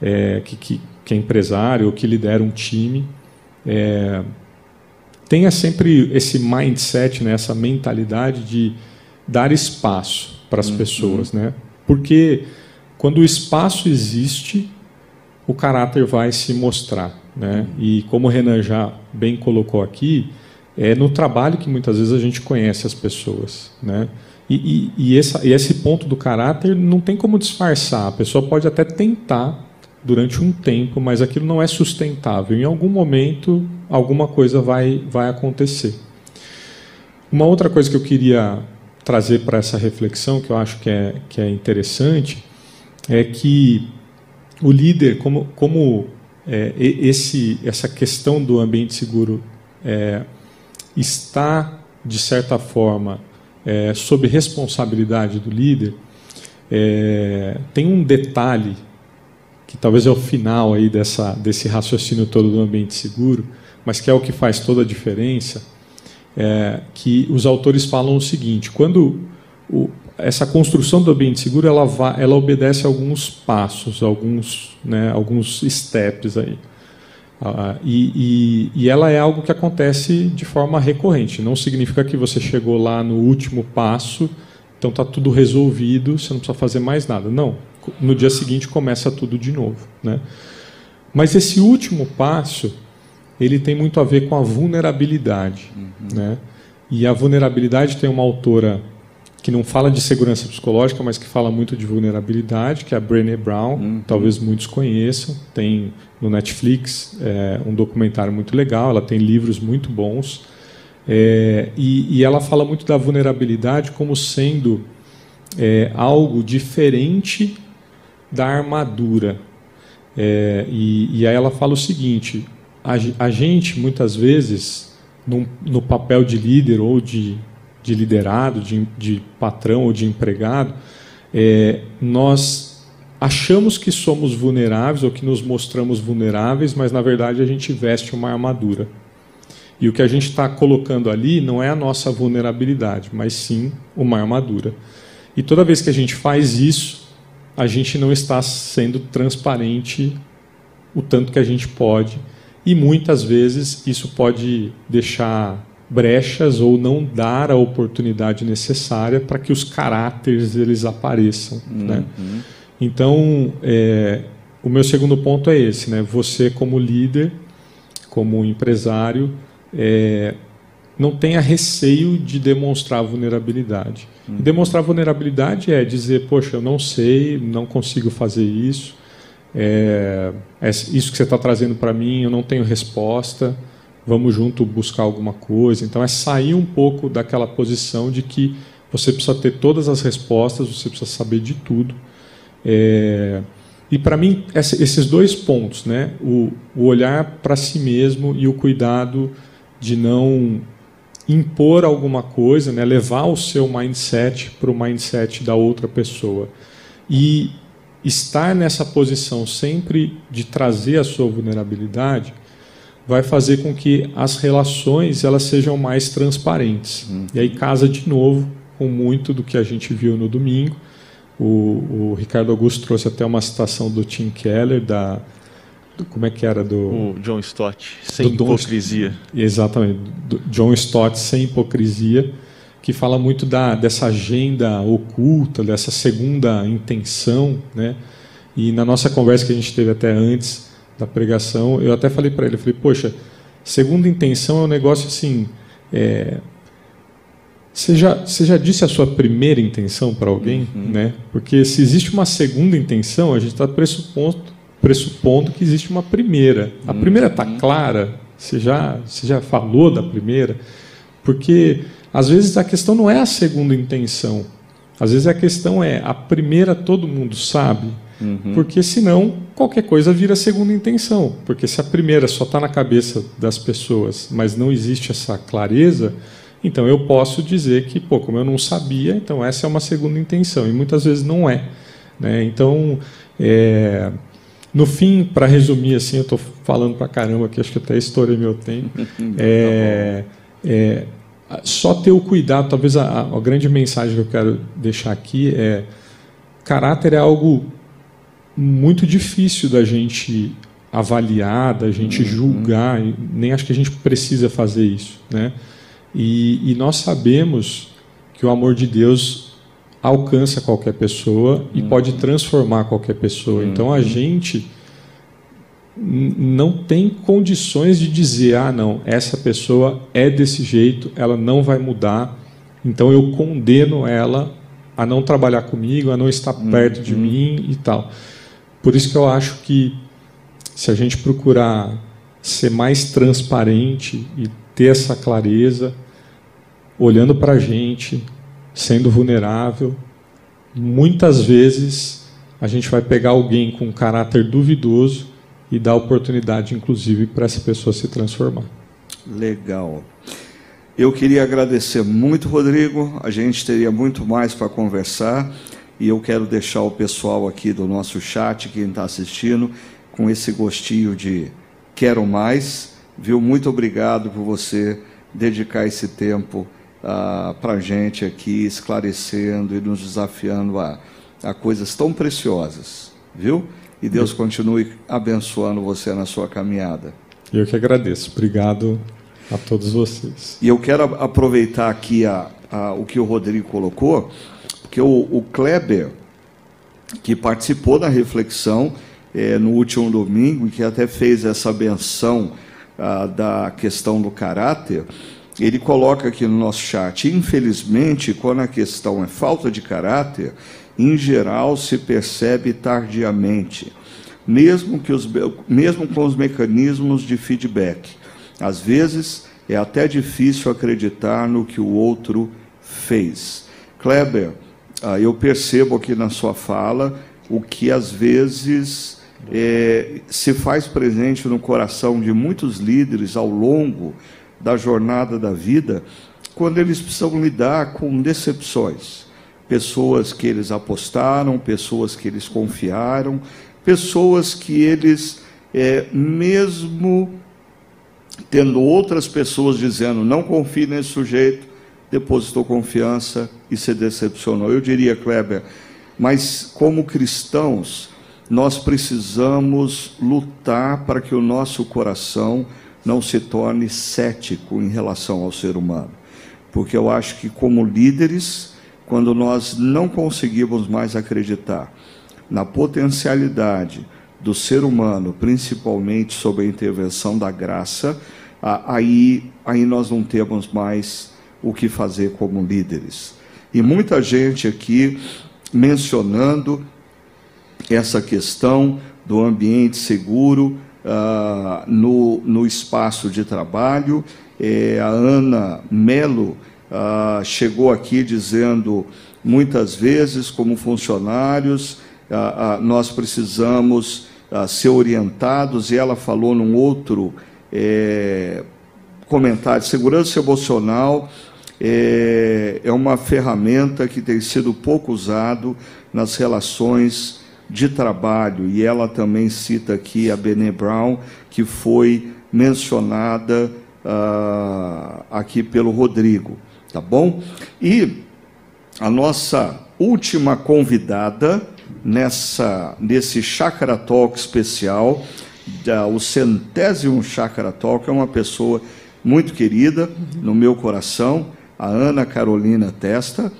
Speaker 4: é, que, que, que é empresário ou que lidera um time, é, tenha sempre esse mindset, né, essa mentalidade de dar espaço para as uhum. pessoas, né? Porque quando o espaço existe, o caráter vai se mostrar, né? Uhum. E como o Renan já bem colocou aqui, é no trabalho que muitas vezes a gente conhece as pessoas, né? E, e, e, essa, e esse ponto do caráter não tem como disfarçar. A pessoa pode até tentar durante um tempo, mas aquilo não é sustentável. Em algum momento, alguma coisa vai, vai acontecer. Uma outra coisa que eu queria trazer para essa reflexão, que eu acho que é, que é interessante, é que o líder, como, como é, esse, essa questão do ambiente seguro é, está, de certa forma, é, sob responsabilidade do líder, é, tem um detalhe que talvez é o final aí dessa, desse raciocínio todo do ambiente seguro, mas que é o que faz toda a diferença, é que os autores falam o seguinte: quando o, essa construção do ambiente seguro ela, vai, ela obedece a alguns passos, alguns, né, alguns steps aí. Ah, e, e, e, ela é algo que acontece de forma recorrente. Não significa que você chegou lá no último passo, então está tudo resolvido, você não precisa fazer mais nada. Não no dia seguinte começa tudo de novo. Né? Mas esse último passo, ele tem muito a ver com a vulnerabilidade. Uhum. Né? E a vulnerabilidade tem uma autora que não fala de segurança psicológica, mas que fala muito de vulnerabilidade, que é a Brené Brown, uhum. talvez muitos conheçam. Tem no Netflix é, um documentário muito legal, ela tem livros muito bons. É, e, e, ela fala muito da vulnerabilidade como sendo é, algo diferente da armadura. É, e, e, aí ela fala o seguinte: a, a gente, muitas vezes, no, no, papel de líder ou de, de liderado, de, de patrão ou de empregado, é, nós achamos que somos vulneráveis ou que nos mostramos vulneráveis, mas na verdade a gente veste uma armadura. E o que a gente está colocando ali não é a nossa vulnerabilidade, mas sim uma armadura. E toda vez que a gente faz isso, a gente não está sendo transparente o tanto que a gente pode. E muitas vezes isso pode deixar brechas ou não dar a oportunidade necessária para que os caráteres eles apareçam. Né? Uhum. Né? Então, é, o meu segundo ponto é esse, né? Você como líder, como empresário, é, não tenha receio de demonstrar vulnerabilidade. Uhum. Demonstrar vulnerabilidade é dizer, poxa, eu não sei, não consigo fazer isso, é, é isso que você está trazendo para mim, eu não tenho resposta, vamos junto buscar alguma coisa. Então é sair um pouco daquela posição de que você precisa ter todas as respostas, você precisa saber de tudo. É, e para mim, esses dois pontos, né, o, o olhar para si mesmo e o cuidado de não impor alguma coisa, né, levar o seu mindset para o mindset da outra pessoa. E estar nessa posição sempre de trazer a sua vulnerabilidade vai fazer com que as relações elas sejam mais transparentes. Uhum. E aí casa de novo com muito do que a gente viu no domingo, o, o, Ricardo Augusto trouxe até uma citação do Tim Keller, da, como é que era? Do,
Speaker 2: o John Stott, sem hipocrisia.
Speaker 4: Don, exatamente, do John Stott, sem hipocrisia, que fala muito da, dessa agenda oculta, dessa segunda intenção. Né? E na nossa conversa que a gente teve até antes da pregação, eu até falei para ele, falei, poxa, segunda intenção é um negócio assim... É, você já, você já disse a sua primeira intenção para alguém? Uhum. Né? Porque se existe uma segunda intenção, a gente está pressupondo, pressupondo que existe uma primeira. A uhum. primeira está clara? Você já, você já falou da primeira? Porque às vezes a questão não é a segunda intenção. Às vezes a questão é a primeira todo mundo sabe. Uhum. Porque senão qualquer coisa vira segunda intenção. Porque se a primeira só está na cabeça das pessoas, mas não existe essa clareza então eu posso dizer que, pô, como eu não sabia, então essa é uma segunda intenção, e muitas vezes não é. Né? Então, é, no fim, para resumir, assim, eu estou falando para caramba aqui, acho que até estourei meu tempo. É, é, só ter o cuidado, talvez a, a, grande mensagem que eu quero deixar aqui é: caráter é algo muito difícil da gente avaliar, da gente uhum. julgar, nem acho que a gente precisa fazer isso, né? E, e nós sabemos que o amor de Deus alcança qualquer pessoa e uhum. pode transformar qualquer pessoa. Uhum. Então a gente não tem condições de dizer, ah, não, essa pessoa é desse jeito, ela não vai mudar, então eu condeno ela a não trabalhar comigo, a não estar uhum. perto de mim e tal. Por isso que eu acho que se a gente procurar ser mais transparente e ter essa clareza, olhando para a gente, sendo vulnerável. Muitas vezes a gente vai pegar alguém com um caráter duvidoso e dar oportunidade, inclusive, para essa pessoa se transformar.
Speaker 1: Legal. Eu queria agradecer muito, Rodrigo. A gente teria muito mais para conversar e eu quero deixar o pessoal aqui do nosso chat, quem está assistindo, com esse gostinho de quero mais. Viu? Muito obrigado por você dedicar esse tempo ah, para a gente aqui, esclarecendo e nos desafiando a, a coisas tão preciosas, viu? E Deus continue abençoando você na sua caminhada.
Speaker 4: Eu que agradeço. Obrigado a todos vocês.
Speaker 1: E eu quero aproveitar aqui a, a, o que o Rodrigo colocou, porque o, o Kleber, que participou da reflexão é, no último domingo, e que até fez essa benção ah, da questão do caráter, ele coloca aqui no nosso chat: infelizmente, quando a questão é falta de caráter, em geral se percebe tardiamente, mesmo, que os, mesmo com os mecanismos de feedback. Às vezes é até difícil acreditar no que o outro fez. Kleber, ah, eu percebo aqui na sua fala o que às vezes é, se faz presente no coração de muitos líderes ao longo da jornada da vida, quando eles precisam lidar com decepções, pessoas que eles apostaram, pessoas que eles confiaram, pessoas que eles, é, mesmo tendo outras pessoas dizendo não confie nesse sujeito, depositou confiança e se decepcionou. Eu diria, Kleber, mas como cristãos, nós precisamos lutar para que o nosso coração não se torne cético em relação ao ser humano. Porque eu acho que, como líderes, quando nós não conseguimos mais acreditar na potencialidade do ser humano, principalmente sob a intervenção da graça, aí, aí nós não temos mais o que fazer como líderes. E muita gente aqui mencionando essa questão do ambiente seguro uh, no, no espaço de trabalho. É, a Ana Melo uh, chegou aqui dizendo muitas vezes, como funcionários, uh, nós precisamos ser orientados, e ela falou num outro é, comentário: segurança emocional é, é uma ferramenta que tem sido pouco usado nas relações de trabalho, e ela também cita aqui a Bene Brown, que foi mencionada uh, aqui pelo Rodrigo, tá bom? E a nossa última convidada nessa nesse Chakra Talk especial, da, o centésimo Chakra Talk, é uma pessoa muito querida no meu coração, a Ana Carolina Testa.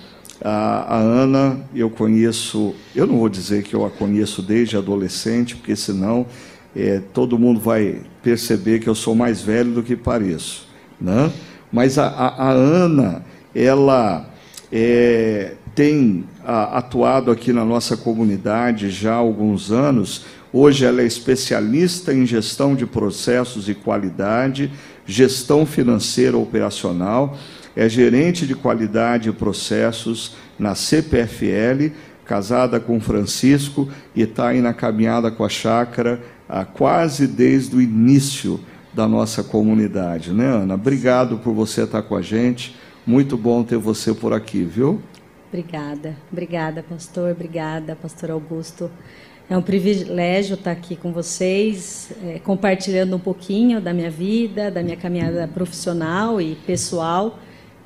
Speaker 1: A, a, Ana, eu conheço, eu não vou dizer que eu a conheço desde adolescente, porque senão é, todo mundo vai perceber que eu sou mais velho do que pareço. Né? Mas a, a, a Ana, ela é, tem atuado aqui na nossa comunidade já há alguns anos. Hoje ela é especialista em gestão de processos e qualidade, gestão financeira operacional é gerente de qualidade e processos na CPFL, casada com Francisco e está aí na caminhada com a chácara há quase desde o início da nossa comunidade, né, Ana? Obrigado por você estar com a gente. Muito bom ter você por aqui, viu?
Speaker 5: Obrigada, obrigada, pastor, obrigada, pastor Augusto. É um privilégio estar aqui com vocês, é, compartilhando um pouquinho da minha vida, da minha caminhada profissional e pessoal.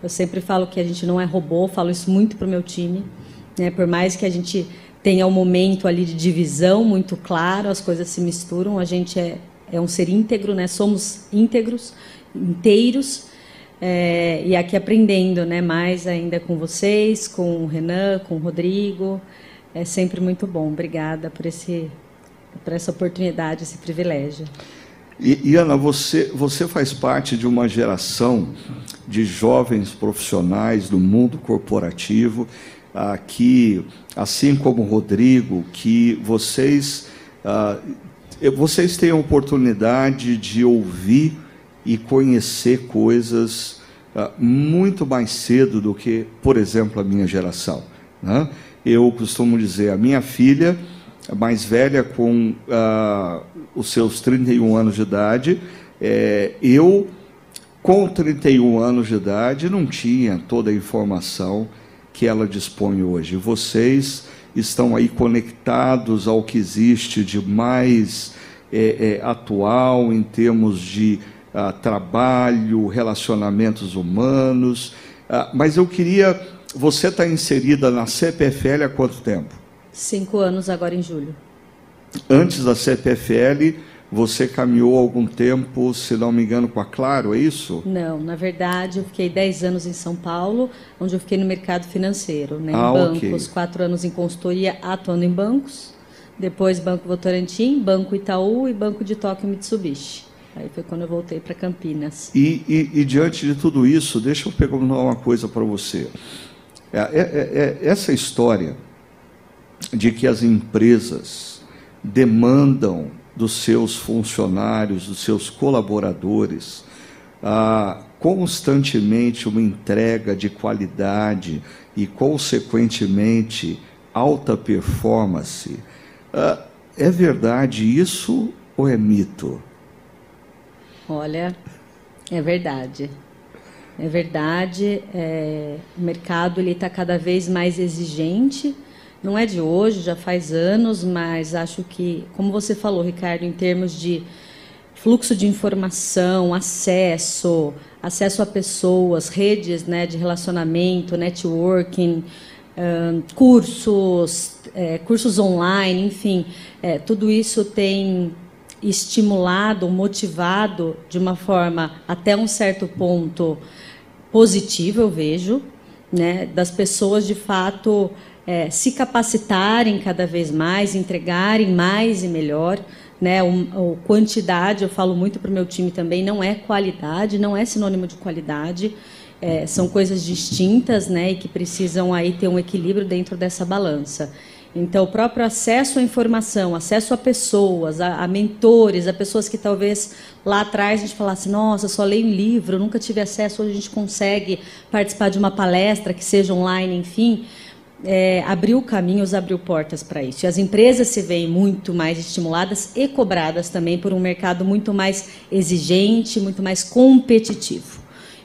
Speaker 5: Eu sempre falo que a gente não é robô, falo isso muito para o meu time. Né? Por mais que a gente tenha um momento ali de divisão muito claro, as coisas se misturam, a gente é, é um ser íntegro, né? somos íntegros, inteiros. É, e aqui aprendendo né, mais ainda com vocês, com o Renan, com o Rodrigo. É sempre muito bom. Obrigada por, esse, por essa oportunidade, esse privilégio.
Speaker 1: E, e, Ana, você, você faz parte de uma geração de jovens profissionais do mundo corporativo ah, que, assim como o Rodrigo, que vocês, ah, vocês têm a oportunidade de ouvir e conhecer coisas ah, muito mais cedo do que, por exemplo, a minha geração. Né? Eu costumo dizer, a minha filha mais velha, com ah, os seus 31 anos de idade. É, eu, com 31 anos de idade, não tinha toda a informação que ela dispõe hoje. Vocês estão aí conectados ao que existe de mais é, é, atual em termos de ah, trabalho, relacionamentos humanos. Ah, mas eu queria. Você está inserida na CPFL há quanto tempo?
Speaker 5: Cinco anos agora em julho.
Speaker 1: Antes da CPFL, você caminhou algum tempo, se não me engano, com a Claro, é isso?
Speaker 5: Não, na verdade, eu fiquei 10 anos em São Paulo, onde eu fiquei no mercado financeiro, né,
Speaker 1: ah,
Speaker 5: em bancos, okay. quatro anos em consultoria, atuando em bancos, depois Banco Votorantim, Banco Itaú e Banco de Tóquio Mitsubishi. Aí foi quando eu voltei para Campinas.
Speaker 1: E, e, e, diante de tudo isso, deixa eu perguntar uma coisa para você. É, é, é, é essa história de que as empresas demandam dos seus funcionários, dos seus colaboradores, ah, constantemente uma entrega de qualidade e, consequentemente, alta performance. Ah, é verdade isso ou é mito?
Speaker 5: Olha, é verdade. É verdade, é, o mercado está cada vez mais exigente. Não é de hoje, já faz anos, mas acho que, como você falou, Ricardo, em termos de fluxo de informação, acesso, acesso a pessoas, redes né, de relacionamento, networking, cursos, é, cursos online, enfim, é, tudo isso tem estimulado, motivado de uma forma até um certo ponto positiva, eu vejo, né, das pessoas de fato é, se capacitarem cada vez mais, entregarem mais e melhor. Né, o, o quantidade, eu falo muito para o meu time também, não é qualidade, não é sinônimo de qualidade. É, são coisas distintas né, e que precisam aí ter um equilíbrio dentro dessa balança. Então, o próprio acesso à informação, acesso a pessoas, a, a, mentores, a pessoas que talvez lá atrás a gente falasse, nossa, só leio um livro, nunca tive acesso, hoje a gente consegue participar de uma palestra, que seja online, enfim. É, abriu caminhos, abriu portas para isso. E as empresas se veem muito mais estimuladas e cobradas também por um mercado muito mais exigente, muito mais competitivo.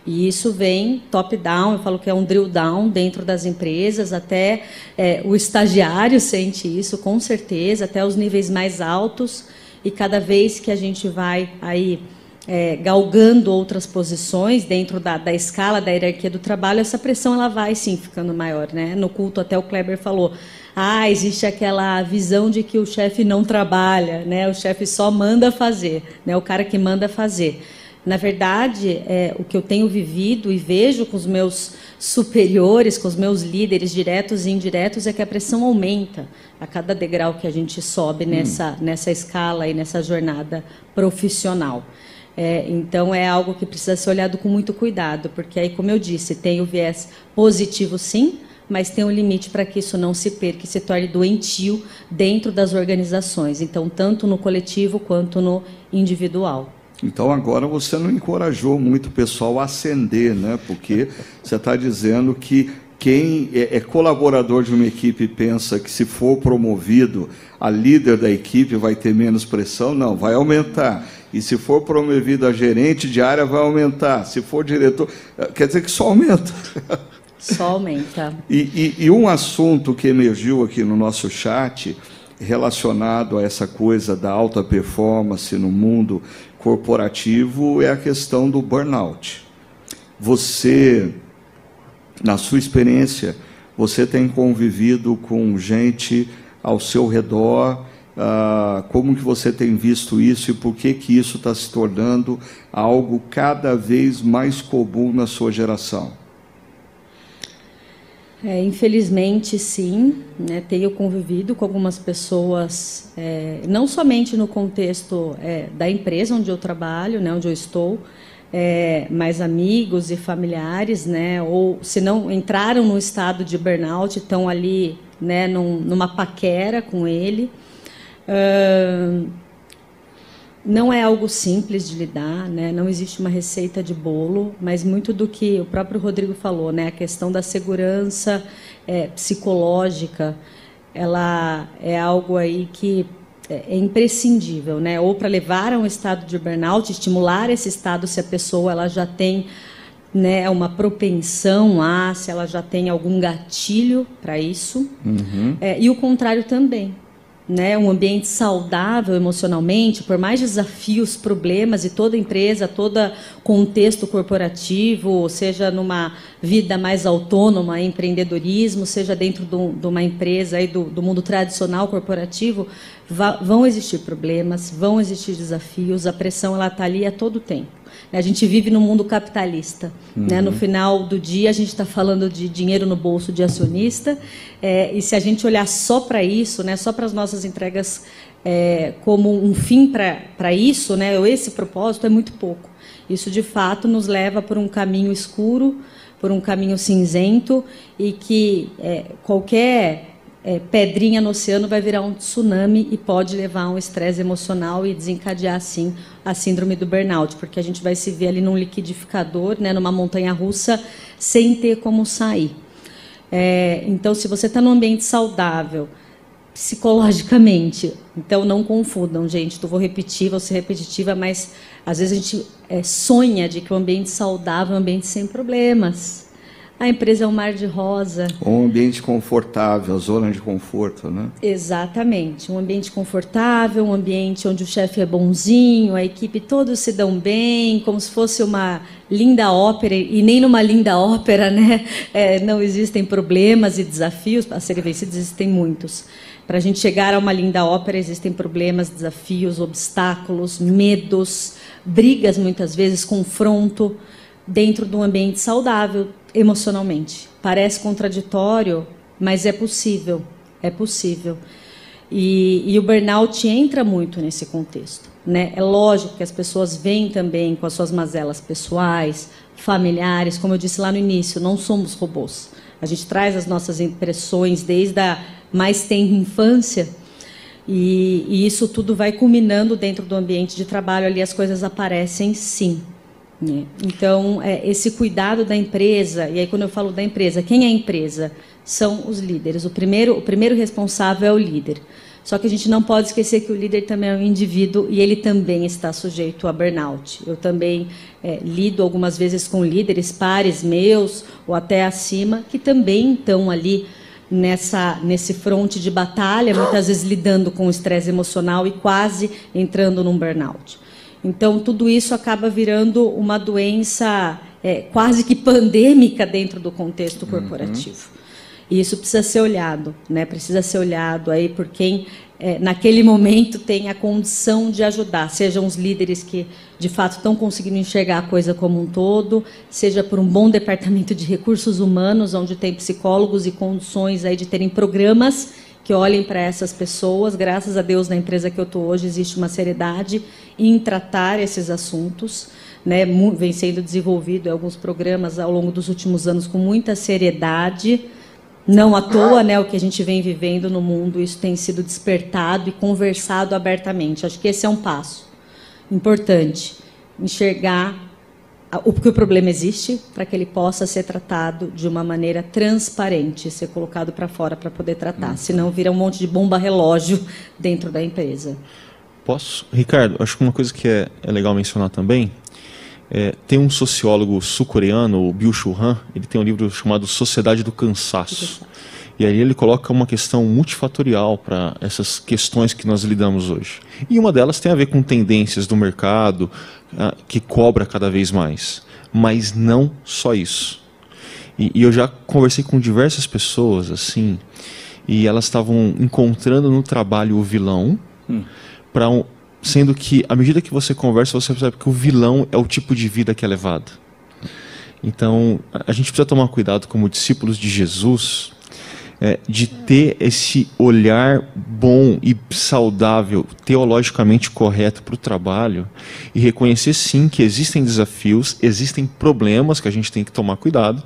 Speaker 5: E isso vem top-down, eu falo que é um drill-down dentro das empresas, até é, o estagiário sente isso, com certeza, até os níveis mais altos. E cada vez que a gente vai aí é, galgando outras posições dentro da, da, escala da hierarquia do trabalho, essa pressão ela vai sim ficando maior. Né? No culto, até o Kleber falou: ah, existe aquela visão de que o chefe não trabalha, né? o chefe só manda fazer, né? o cara que manda fazer. Na verdade, é, o que eu tenho vivido e vejo com os meus superiores, com os meus líderes diretos e indiretos, é que a pressão aumenta a cada degrau que a gente sobe hum. nessa, nessa escala e nessa jornada profissional. É, então, é algo que precisa ser olhado com muito cuidado, porque aí, como eu disse, tem o viés positivo, sim, mas tem um limite para que isso não se perca e se torne doentio dentro das organizações. Então, tanto no coletivo quanto no individual.
Speaker 1: Então agora você não encorajou muito o pessoal a ascender, né? Porque você está dizendo que quem é, é colaborador de uma equipe pensa que se for promovido, a líder da equipe vai ter menos pressão, não, vai aumentar. E se for promovido a gerente de área, vai aumentar. Se for diretor, eh, quer dizer que só aumenta.
Speaker 5: Só aumenta.
Speaker 1: E, e, e um assunto que emergiu aqui no nosso chat relacionado a essa coisa da alta performance no mundo corporativo é a questão do burnout. Você, na sua experiência, você tem convivido com gente ao seu redor, ah, como que você tem visto isso e por que que isso está se tornando algo cada vez mais comum na sua geração?
Speaker 5: É, infelizmente, sim. Né, tenho convivido com algumas pessoas, é, não somente no contexto é, da empresa onde eu trabalho, né, onde eu estou, é, amigos e familiares, né, ou se não entraram no estado de burnout, estão ali né, num, numa paquera com ele. Uh, não é algo simples de lidar, né? não existe uma receita de bolo, mas muito do que o próprio Rodrigo falou, né? a questão da segurança é, psicológica, ela é algo aí que é, é imprescindível, né? ou para levar a um estado de burnout, estimular esse estado se a pessoa ela já tem né, uma propensão a, se ela já tem algum gatilho para isso, uhum. é, e o contrário também né, um ambiente saudável emocionalmente, por mais desafios, problemas e toda empresa, todo contexto corporativo, seja numa vida mais autônoma, empreendedorismo, seja dentro do, de uma empresa aí do, do mundo tradicional corporativo, vão existir problemas, vão existir desafios, a pressão ela está ali a todo tempo. A gente vive no mundo capitalista. Uhum. Né? No final do dia, a gente está falando de dinheiro no bolso de acionista. É, e se a gente olhar só para isso, né, só para as nossas entregas é, como um fim para isso, né, ou esse propósito, é muito pouco. Isso, de fato, nos leva por um caminho escuro, por um caminho cinzento, e que é, qualquer é, pedrinha no oceano vai virar um tsunami e pode levar a um estresse emocional e desencadear, assim, a síndrome do burnout, porque a gente vai se ver ali num liquidificador, né, numa montanha russa, sem ter como sair. É, então, se você está num ambiente saudável, psicologicamente. Então não confundam, gente. Eu vou repetir, vou ser repetitiva, mas às vezes a gente é, sonha de que o um ambiente saudável é um ambiente sem problemas. A empresa é um mar de rosa.
Speaker 1: Um ambiente confortável, zona de conforto, né?
Speaker 5: Exatamente. Um ambiente confortável, um ambiente onde o chefe é bonzinho, a equipe todos se dão bem, como se fosse uma linda ópera, e nem numa linda ópera, né? É, não existem problemas e desafios a serem vencidos, existem muitos. Para a gente chegar a uma linda ópera, existem problemas, desafios, obstáculos, medos, brigas muitas vezes, confronto dentro de um ambiente saudável emocionalmente. Parece contraditório, mas é possível. É possível. E, e, o burnout entra muito nesse contexto. Né? É lógico que as pessoas vêm também com as suas mazelas pessoais, familiares. Como eu disse lá no início, não somos robôs. A gente traz as nossas impressões desde a mais tenra infância. E, e isso tudo vai culminando dentro do ambiente de trabalho. Ali as coisas aparecem sim. Né? Então, é, esse cuidado da empresa, e aí quando eu falo da empresa, quem é a empresa? São os líderes. O primeiro, o primeiro responsável é o líder. Só que a gente não pode esquecer que o líder também é um indivíduo e ele também está sujeito a burnout. Eu também é, lido algumas vezes com líderes, pares meus ou até acima, que também estão ali nessa nesse fronte de batalha, muitas vezes lidando com o estresse emocional e quase entrando num burnout. Então, tudo isso acaba virando uma doença é, quase que pandêmica dentro do contexto uhum. corporativo. Uhum. E isso precisa ser olhado, né? precisa ser olhado aí por quem, é, naquele momento, tem a condição de ajudar, sejam os líderes que, de fato, estão conseguindo enxergar a coisa como um todo, seja por um bom departamento de recursos humanos, onde tem psicólogos e condições aí de terem programas que olhem para essas pessoas. Graças a Deus, na empresa que eu estou hoje, existe uma seriedade em tratar esses assuntos. Né, vem sendo desenvolvido alguns programas ao longo dos últimos anos com muita seriedade. Não à toa, né, o que a gente vem vivendo no mundo, isso tem sido despertado e conversado abertamente. Acho que esse é um passo importante. Enxergar porque o problema existe, para que ele possa ser tratado de uma maneira transparente, ser colocado para fora para poder tratar. Hum. Senão vira um monte de bomba relógio dentro da empresa.
Speaker 2: Posso? Ricardo, acho que uma coisa que é, é legal mencionar também é, tem um sociólogo sul-coreano, o Byung Chul Han, ele tem um livro chamado Sociedade do Cansaço. E aí ele coloca uma questão multifatorial para essas questões que nós lidamos hoje. E uma delas tem a ver com tendências do mercado, uh, que cobra cada vez mais. Mas não só isso. E, e eu já conversei com diversas pessoas, assim, e elas estavam encontrando no trabalho o vilão, hum. para um, sendo que, à medida que você conversa, você percebe que o vilão é o tipo de vida que é levado. Então, a gente precisa tomar cuidado como discípulos de Jesus, é, de ter esse olhar bom e saudável, teologicamente correto para o trabalho e reconhecer sim que existem desafios, existem problemas que a gente tem que tomar cuidado,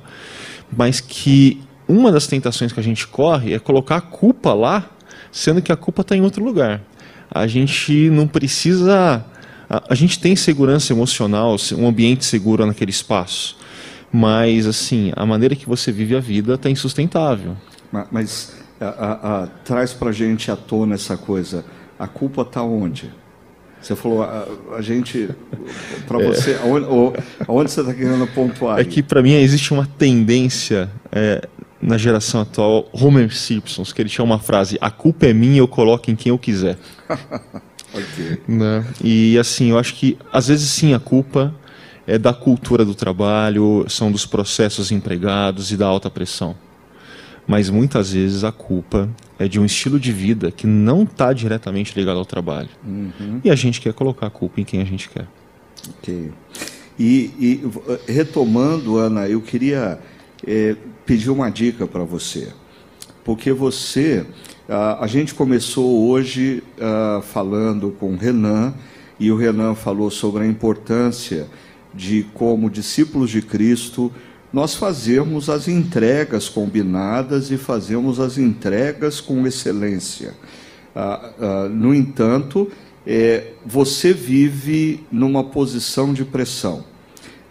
Speaker 2: mas que uma das tentações que a gente corre é colocar a culpa lá, sendo que a culpa está em outro lugar. A gente não precisa. A, a gente tem segurança emocional, um ambiente seguro naquele espaço mas assim a maneira que você vive a vida está insustentável
Speaker 1: mas a, a, a, traz para a gente à tona essa coisa. A culpa está onde? Você falou, a, gente, para é. você, aonde, aonde, você está querendo pontuar?
Speaker 2: É que para mim existe uma tendência é, na geração atual, Homer Simpsons, que ele tinha uma frase: a culpa é minha, eu coloco em quem eu quiser. okay. né? E assim, eu acho que às vezes sim a culpa é da cultura do trabalho, são dos processos empregados e da alta pressão mas muitas vezes a culpa é de um estilo de vida que não está diretamente ligado ao trabalho. Uhum. E a gente quer colocar a culpa em quem a gente quer.
Speaker 1: Ok. E, e retomando, Ana, eu queria é, pedir uma dica para você. Porque você, a, a gente começou hoje a, falando com o Renan, e o Renan falou sobre a importância de como discípulos de Cristo nós fazemos as entregas combinadas e fazemos as entregas com excelência. Ah, ah, no entanto, é, você vive numa posição de pressão.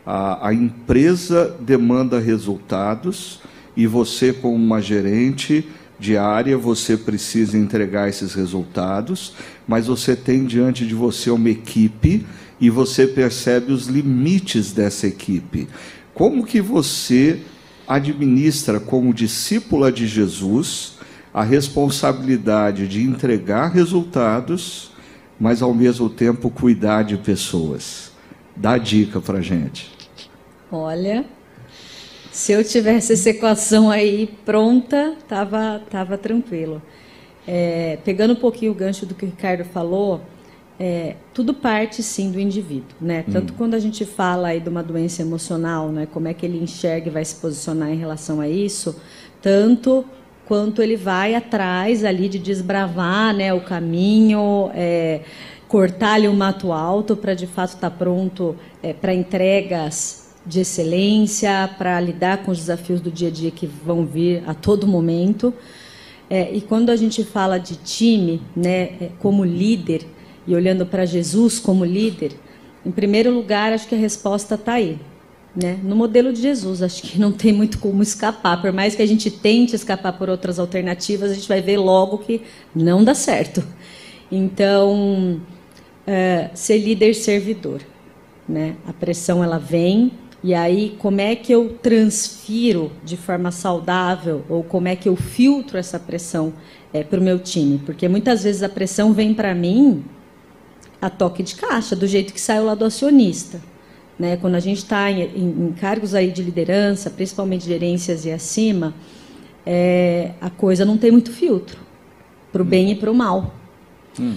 Speaker 1: A, a empresa demanda resultados e você, como uma gerente, diária, você precisa entregar esses resultados, mas você tem diante de você uma equipe e você percebe os limites dessa equipe. Como que você administra como discípula de Jesus a responsabilidade de entregar resultados, mas ao mesmo tempo cuidar de pessoas? Dá dica para gente.
Speaker 5: Olha, se eu tivesse essa equação aí pronta, tava, tava tranquilo. É, pegando um pouquinho o gancho do que o Ricardo falou, é, tudo parte sim do indivíduo, né? Tanto hum. quando a gente fala aí de uma doença emocional, né? Como é que ele enxerga e vai se posicionar em relação a isso, tanto quanto ele vai atrás ali de desbravar, né? O caminho, é, cortar ali o mato alto para de fato estar tá pronto é, para entregas de excelência, para lidar com os desafios do dia a dia que vão vir a todo momento. É, e quando a gente fala de time, né, é, como líder, e olhando para Jesus como líder, em primeiro lugar, acho que a resposta está aí. Né? No modelo de Jesus, acho que não tem muito como escapar. Por mais que a gente tente escapar por outras alternativas, a gente vai ver logo que não dá certo. Então, é, ser líder servidor. Né? A pressão ela vem, e aí, como é que eu transfiro de forma saudável ou como é que eu filtro essa pressão é, para o meu time? Porque muitas vezes a pressão vem para mim a toque de caixa, do jeito que saiu lá do acionista. Né? Quando a gente está em, em, cargos aí de liderança, principalmente gerências e acima, é, a coisa não tem muito filtro, para o hum. bem e para o mal. Hum.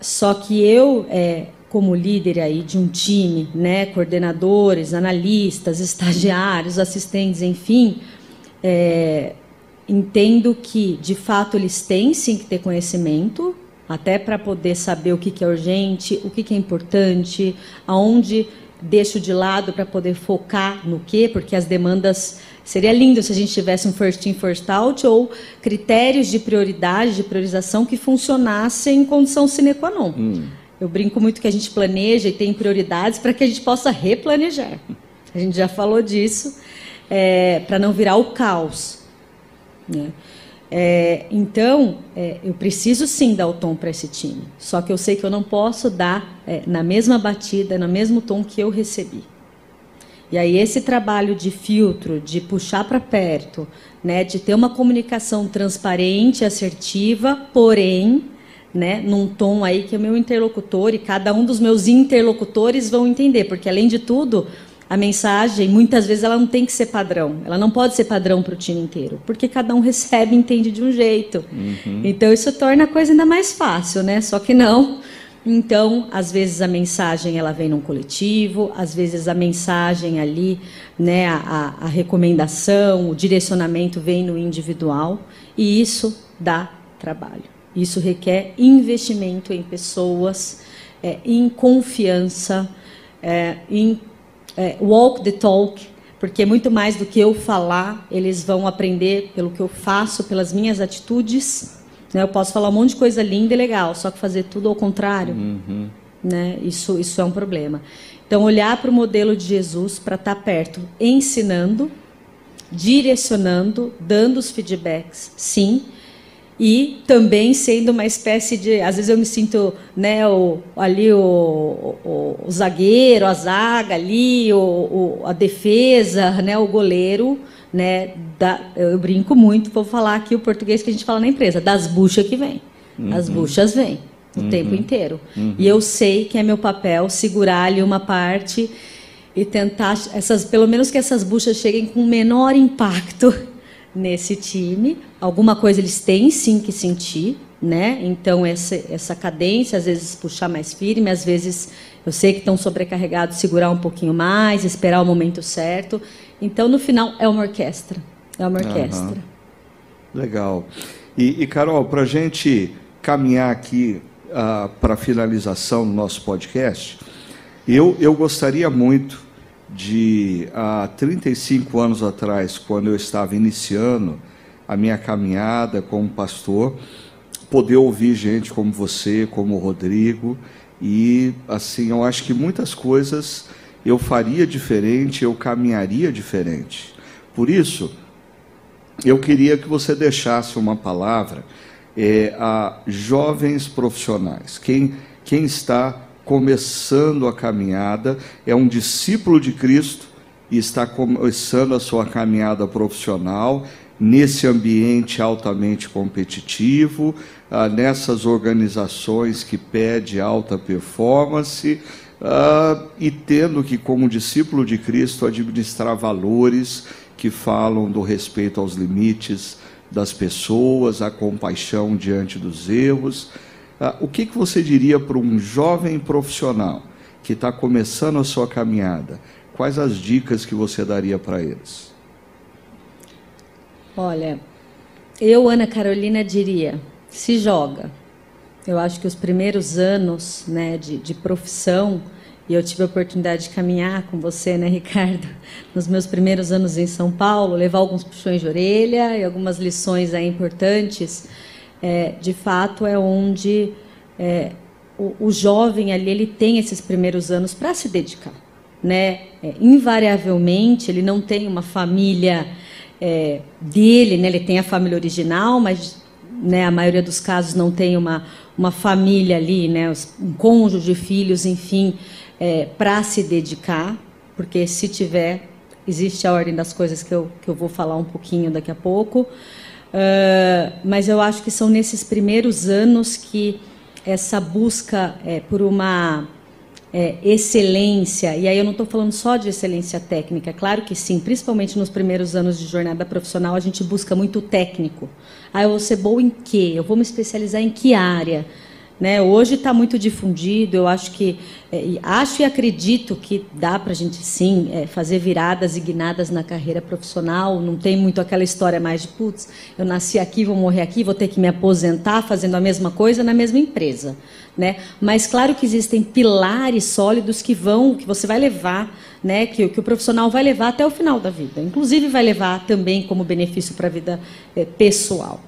Speaker 5: Só que eu, é, como líder aí de um time, né, coordenadores, analistas, estagiários, assistentes, enfim, é, entendo que de fato eles têm sim que ter conhecimento, até para poder saber o que, que é urgente, o que, que é importante, aonde deixo de lado para poder focar no quê, porque as demandas seria lindo se a gente tivesse um first in first out ou critérios de prioridade, de priorização que funcionassem em condição sine qua non. Hum. Eu brinco muito que a gente planeja e tem prioridades para que a gente possa replanejar. A gente já falou disso, é, para não virar o caos. Né? É, então, é, eu preciso sim dar o tom para esse time. Só que eu sei que eu não posso dar é, na mesma batida, no mesmo tom que eu recebi. E aí esse trabalho de filtro, de puxar para perto, né, de ter uma comunicação transparente, assertiva, porém né, num tom aí que o meu interlocutor e cada um dos meus interlocutores vão entender, porque além de tudo, a mensagem muitas vezes ela não tem que ser padrão, ela não pode ser padrão para o time inteiro, porque cada um recebe e entende de um jeito. Uhum. Então isso torna a coisa ainda mais fácil, né? Só que não. Então, às vezes a mensagem ela vem num coletivo, às vezes a mensagem ali, né, a, a recomendação, o direcionamento vem no individual, e isso dá trabalho. Isso requer investimento em pessoas, é, em confiança, é, em é, walk the talk, porque muito mais do que eu falar, eles vão aprender pelo que eu faço, pelas minhas atitudes. Né? Eu posso falar um monte de coisa linda e legal, só que fazer tudo ao contrário, uhum. né? isso, isso é um problema. Então, olhar para o modelo de Jesus para estar tá perto, ensinando, direcionando, dando os feedbacks, sim, e também sendo uma espécie de, às vezes eu me sinto, né, o, ali o, o, o zagueiro, a zaga ali, o, a defesa, né, o goleiro, né, da, eu brinco muito, vou falar aqui o português que a gente fala na empresa, das buchas que vem, uhum. as buchas vêm o uhum. tempo inteiro, uhum. e eu sei que é meu papel segurar ali uma parte e tentar essas, pelo menos que essas buchas cheguem com menor impacto nesse time. Alguma coisa eles têm sim que sentir, né? Então essa essa cadência, às vezes puxar mais firme, às vezes eu sei que estão sobrecarregados, segurar um pouquinho mais, esperar o momento certo. Então no final é uma orquestra, é uma orquestra. Uhum.
Speaker 1: Legal. E, e Carol, para a gente caminhar aqui uh, para a finalização do nosso podcast, eu, eu gostaria muito de há 35 anos atrás, quando eu estava iniciando a minha caminhada como pastor, poder ouvir gente como você, como o Rodrigo, e assim, eu acho que muitas coisas eu faria diferente, eu caminharia diferente. Por isso, eu queria que você deixasse uma palavra é, a jovens profissionais. Quem, quem está começando a caminhada é um discípulo de Cristo e está começando a sua caminhada profissional nesse ambiente altamente competitivo, ah, nessas organizações que pede alta performance ah, e tendo que, como discípulo de Cristo, administrar valores que falam do respeito aos limites das pessoas, a compaixão diante dos erros. Ah, o que, que você diria para um jovem profissional que está começando a sua caminhada? Quais as dicas que você daria para eles?
Speaker 5: Olha, eu, Ana Carolina, diria: se joga. Eu acho que os primeiros anos né, de, de profissão, e eu tive a oportunidade de caminhar com você, né, Ricardo, nos meus primeiros anos em São Paulo, levar alguns puxões de orelha e algumas lições aí importantes. É, de fato, é onde é, o, o, jovem ali ele tem esses primeiros anos para se dedicar, né? É, invariavelmente, ele não tem uma família é, dele, né? Ele tem a família original, mas né, a maioria dos casos não tem uma, uma família ali, né, um cônjuge de filhos, enfim, é, para se dedicar, porque se tiver, existe a ordem das coisas que eu, que eu vou falar um pouquinho daqui a pouco. Uh, mas eu acho que são nesses primeiros anos que essa busca é, por uma é, excelência, e aí eu não estou falando só de excelência técnica, claro que sim, principalmente nos primeiros anos de jornada profissional, a gente busca muito técnico. Ah, eu vou ser boa em quê? Eu vou me especializar em que área? Né? Hoje está muito difundido, eu acho que é, acho e acredito que dá para a gente sim é, fazer viradas e guinadas na carreira profissional. Não tem muito aquela história mais de putz, eu nasci aqui, vou morrer aqui, vou ter que me aposentar fazendo a mesma coisa na mesma empresa. Né? Mas claro que existem pilares sólidos que vão, que você vai levar, né? que, que o profissional vai levar até o final da vida. Inclusive vai levar também como benefício para a vida é, pessoal.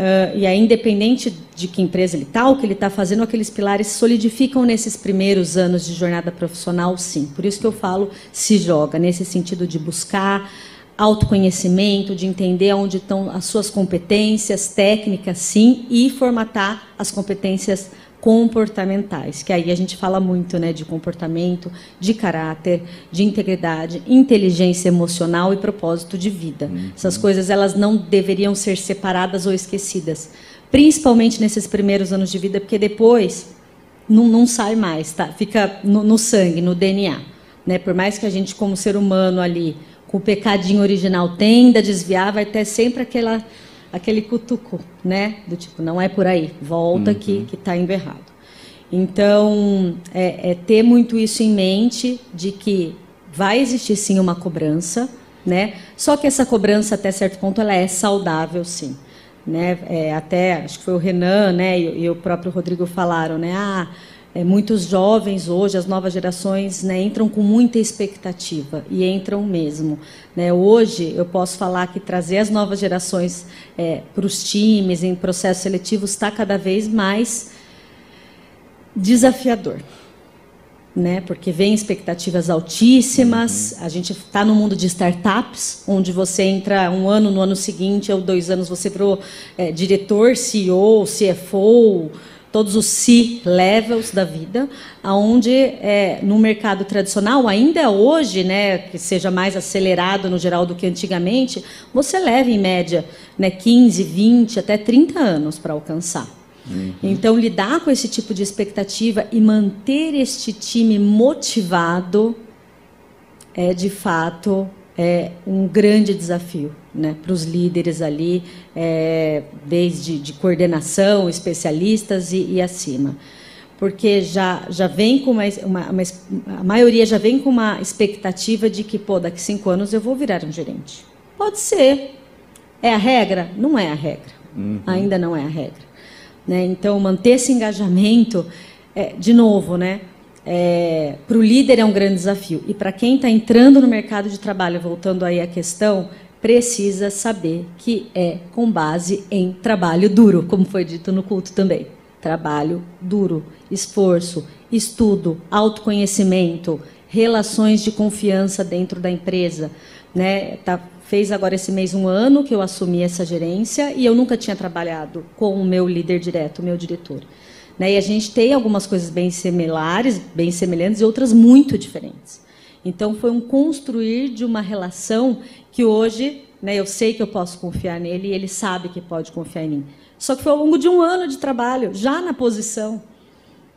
Speaker 5: Uh, e aí, independente de que empresa ele está, o que ele está fazendo, aqueles pilares solidificam nesses primeiros anos de jornada profissional, sim. Por isso que eu falo se joga, nesse sentido de buscar autoconhecimento, de entender onde estão as suas competências técnicas, sim, e formatar as competências comportamentais, que aí a gente fala muito né, de comportamento, de caráter, de integridade, inteligência emocional e propósito de vida. Uhum. Essas coisas elas não deveriam ser separadas ou esquecidas, principalmente nesses primeiros anos de vida, porque depois não, não sai mais, tá? fica no, no sangue, no DNA. Né? Por mais que a gente, como ser humano ali, com o pecadinho original, tenda a desviar, vai ter sempre aquela aquele cutuco, né? Do tipo, não é por aí, volta uhum. que está indo errado. Então, é, é, ter muito isso em mente de que vai existir sim uma cobrança, né? Só que essa cobrança até certo ponto ela é saudável, sim. Né? É, até acho que foi o Renan, né? E, e o próprio Rodrigo falaram, né? Ah, é, muitos jovens hoje, as novas gerações, né, entram com muita expectativa e entram mesmo. Né? Hoje, eu posso falar que trazer as novas gerações é, para os times, em processos seletivos, está cada vez mais desafiador. Né? Porque vem expectativas altíssimas. Uhum. A gente está no mundo de startups, onde você entra um ano, no ano seguinte, ou dois anos, você virou é, diretor, CEO, CFO todos os C-levels da vida, aonde é, no mercado tradicional, ainda hoje, né, que seja mais acelerado no geral do que antigamente, você leva em média né, 15, 20, até 30 anos para alcançar. Uhum. Então, lidar com esse tipo de expectativa e manter este time motivado é, de fato, é um grande desafio né, para os líderes ali, é, desde de coordenação, especialistas e, e, acima. Porque já, já vem com uma, uma, uma, A maioria já vem com uma expectativa de que, pô, daqui cinco anos eu vou virar um gerente. Pode ser. É a regra? Não é a regra. Uhum. Ainda não é a regra. Né? Então, manter esse engajamento, é, de novo, né? é, para o líder é um grande desafio. E para quem está entrando no mercado de trabalho, voltando aí à questão, precisa saber que é com base em trabalho duro, como foi dito no culto também. Trabalho duro, esforço, estudo, autoconhecimento, relações de confiança dentro da empresa. Né? Tá Fez agora esse mês um ano que eu assumi essa gerência e eu nunca tinha trabalhado com o meu líder direto, o meu diretor. Né? E a gente tem algumas coisas bem similares, bem semelhantes e outras muito diferentes. Então foi um construir de uma relação que hoje né, eu sei que eu posso confiar nele e ele sabe que pode confiar em mim. Só que foi ao longo de um ano de trabalho, já na posição.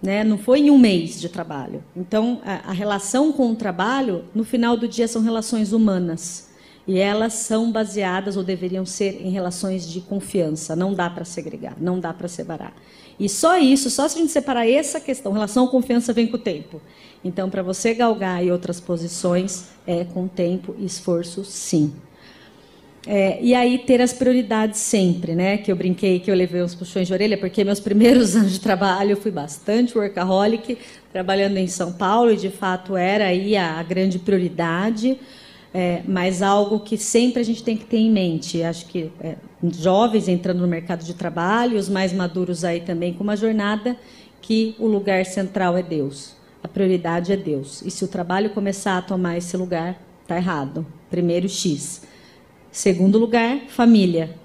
Speaker 5: Né? Não foi em um mês de trabalho. Então, a, a relação com o trabalho, no final do dia, são relações humanas. E elas são baseadas, ou deveriam ser, em relações de confiança. Não dá para segregar, não dá para separar. E só isso, só se a gente separar essa questão, relação confiança vem com o tempo. Então, para você galgar em outras posições, é com tempo e esforço, sim. É, e aí ter as prioridades sempre, né? Que eu brinquei que eu levei uns puxões de orelha, porque meus primeiros anos de trabalho eu fui bastante workaholic, trabalhando em São Paulo, e de fato era aí a grande prioridade é, mas algo que sempre a gente tem que ter em mente. Acho que é, jovens entrando no mercado de trabalho, os mais maduros aí também com uma jornada, que o lugar central é Deus. A prioridade é Deus. E se o trabalho começar a tomar esse lugar, está errado. Primeiro, X. Segundo lugar, família.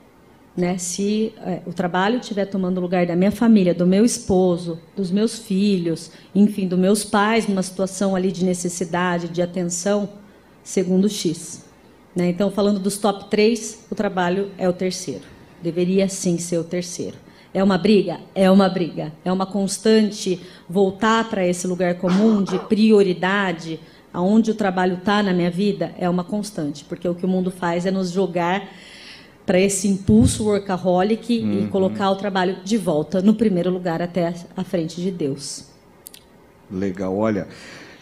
Speaker 5: Né? Se é, o trabalho estiver tomando o lugar da minha família, do meu esposo, dos meus filhos, enfim, dos meus pais, numa situação ali de necessidade, de atenção, segundo X. Né? Então, falando dos top 3, o trabalho é o terceiro. Deveria sim ser o terceiro. É uma briga? É uma briga. É uma constante voltar para esse lugar comum de prioridade, aonde o trabalho está na minha vida, é uma constante, porque o que o mundo faz é nos jogar para esse impulso workaholic uhum. e colocar o trabalho de volta no primeiro lugar até a frente de Deus.
Speaker 1: Legal, olha,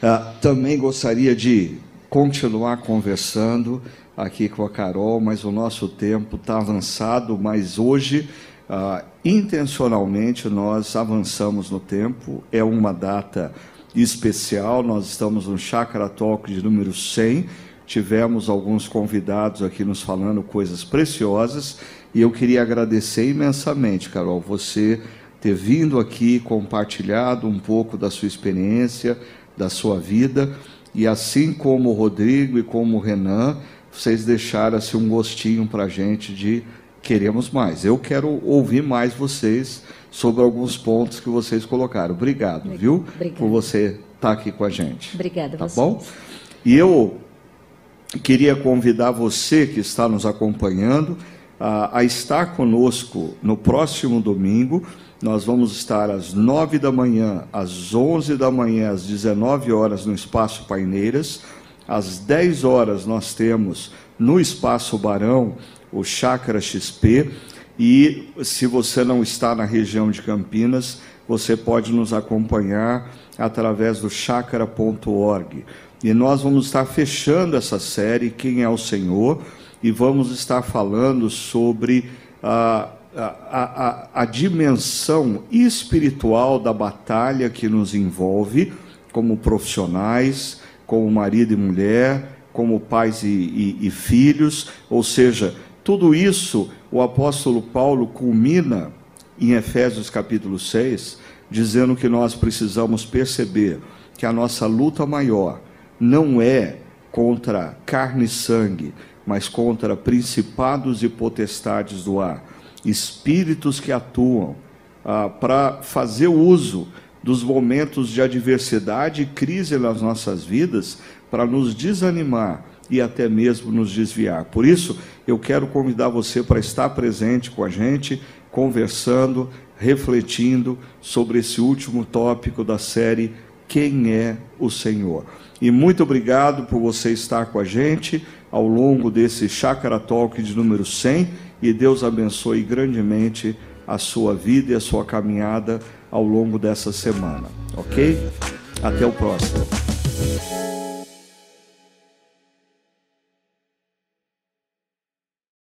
Speaker 1: uh, também gostaria de continuar conversando aqui com a Carol, mas o nosso tempo está avançado, mas hoje, ah, intencionalmente, nós avançamos no tempo, é uma data especial, nós estamos no Chakra Talk de número 100, tivemos alguns convidados aqui nos falando coisas preciosas, e eu queria agradecer imensamente, Carol, você ter vindo aqui, compartilhado um pouco da sua experiência, da sua vida, e assim como o Rodrigo e como o Renan, vocês deixaram assim, um gostinho para a gente de queremos mais. Eu quero ouvir mais vocês sobre alguns pontos que vocês colocaram. Obrigado, Obrigada. viu? Obrigada. Por você estar tá aqui com a gente.
Speaker 5: Obrigada,
Speaker 1: tá vocês. bom? E eu queria convidar você que está nos acompanhando a, a estar conosco no próximo domingo nós vamos estar às 9 da manhã, às 11 da manhã, às 19 horas no Espaço Paineiras. Às 10 horas nós temos no Espaço Barão o Chácara XP. E se você não está na região de Campinas, você pode nos acompanhar através do chácara.org. E nós vamos estar fechando essa série, Quem é o Senhor, e vamos estar falando sobre a a, a, a dimensão espiritual da batalha que nos envolve como profissionais, como marido e mulher, como pais e, e, e filhos, ou seja, tudo isso o apóstolo Paulo culmina em Efésios capítulo 6, dizendo que nós precisamos perceber que a nossa luta maior não é contra carne e sangue, mas contra principados e potestades do ar espíritos que atuam ah, para fazer uso dos momentos de adversidade e crise nas nossas vidas para nos desanimar e até mesmo nos desviar. Por isso, eu quero convidar você para estar presente com a gente, conversando, refletindo sobre esse último tópico da série Quem é o Senhor? E muito obrigado por você estar com a gente ao longo desse Chakra Talk de número 100 e Deus abençoe grandemente a sua vida e a sua caminhada ao longo dessa semana, ok? Até o próximo.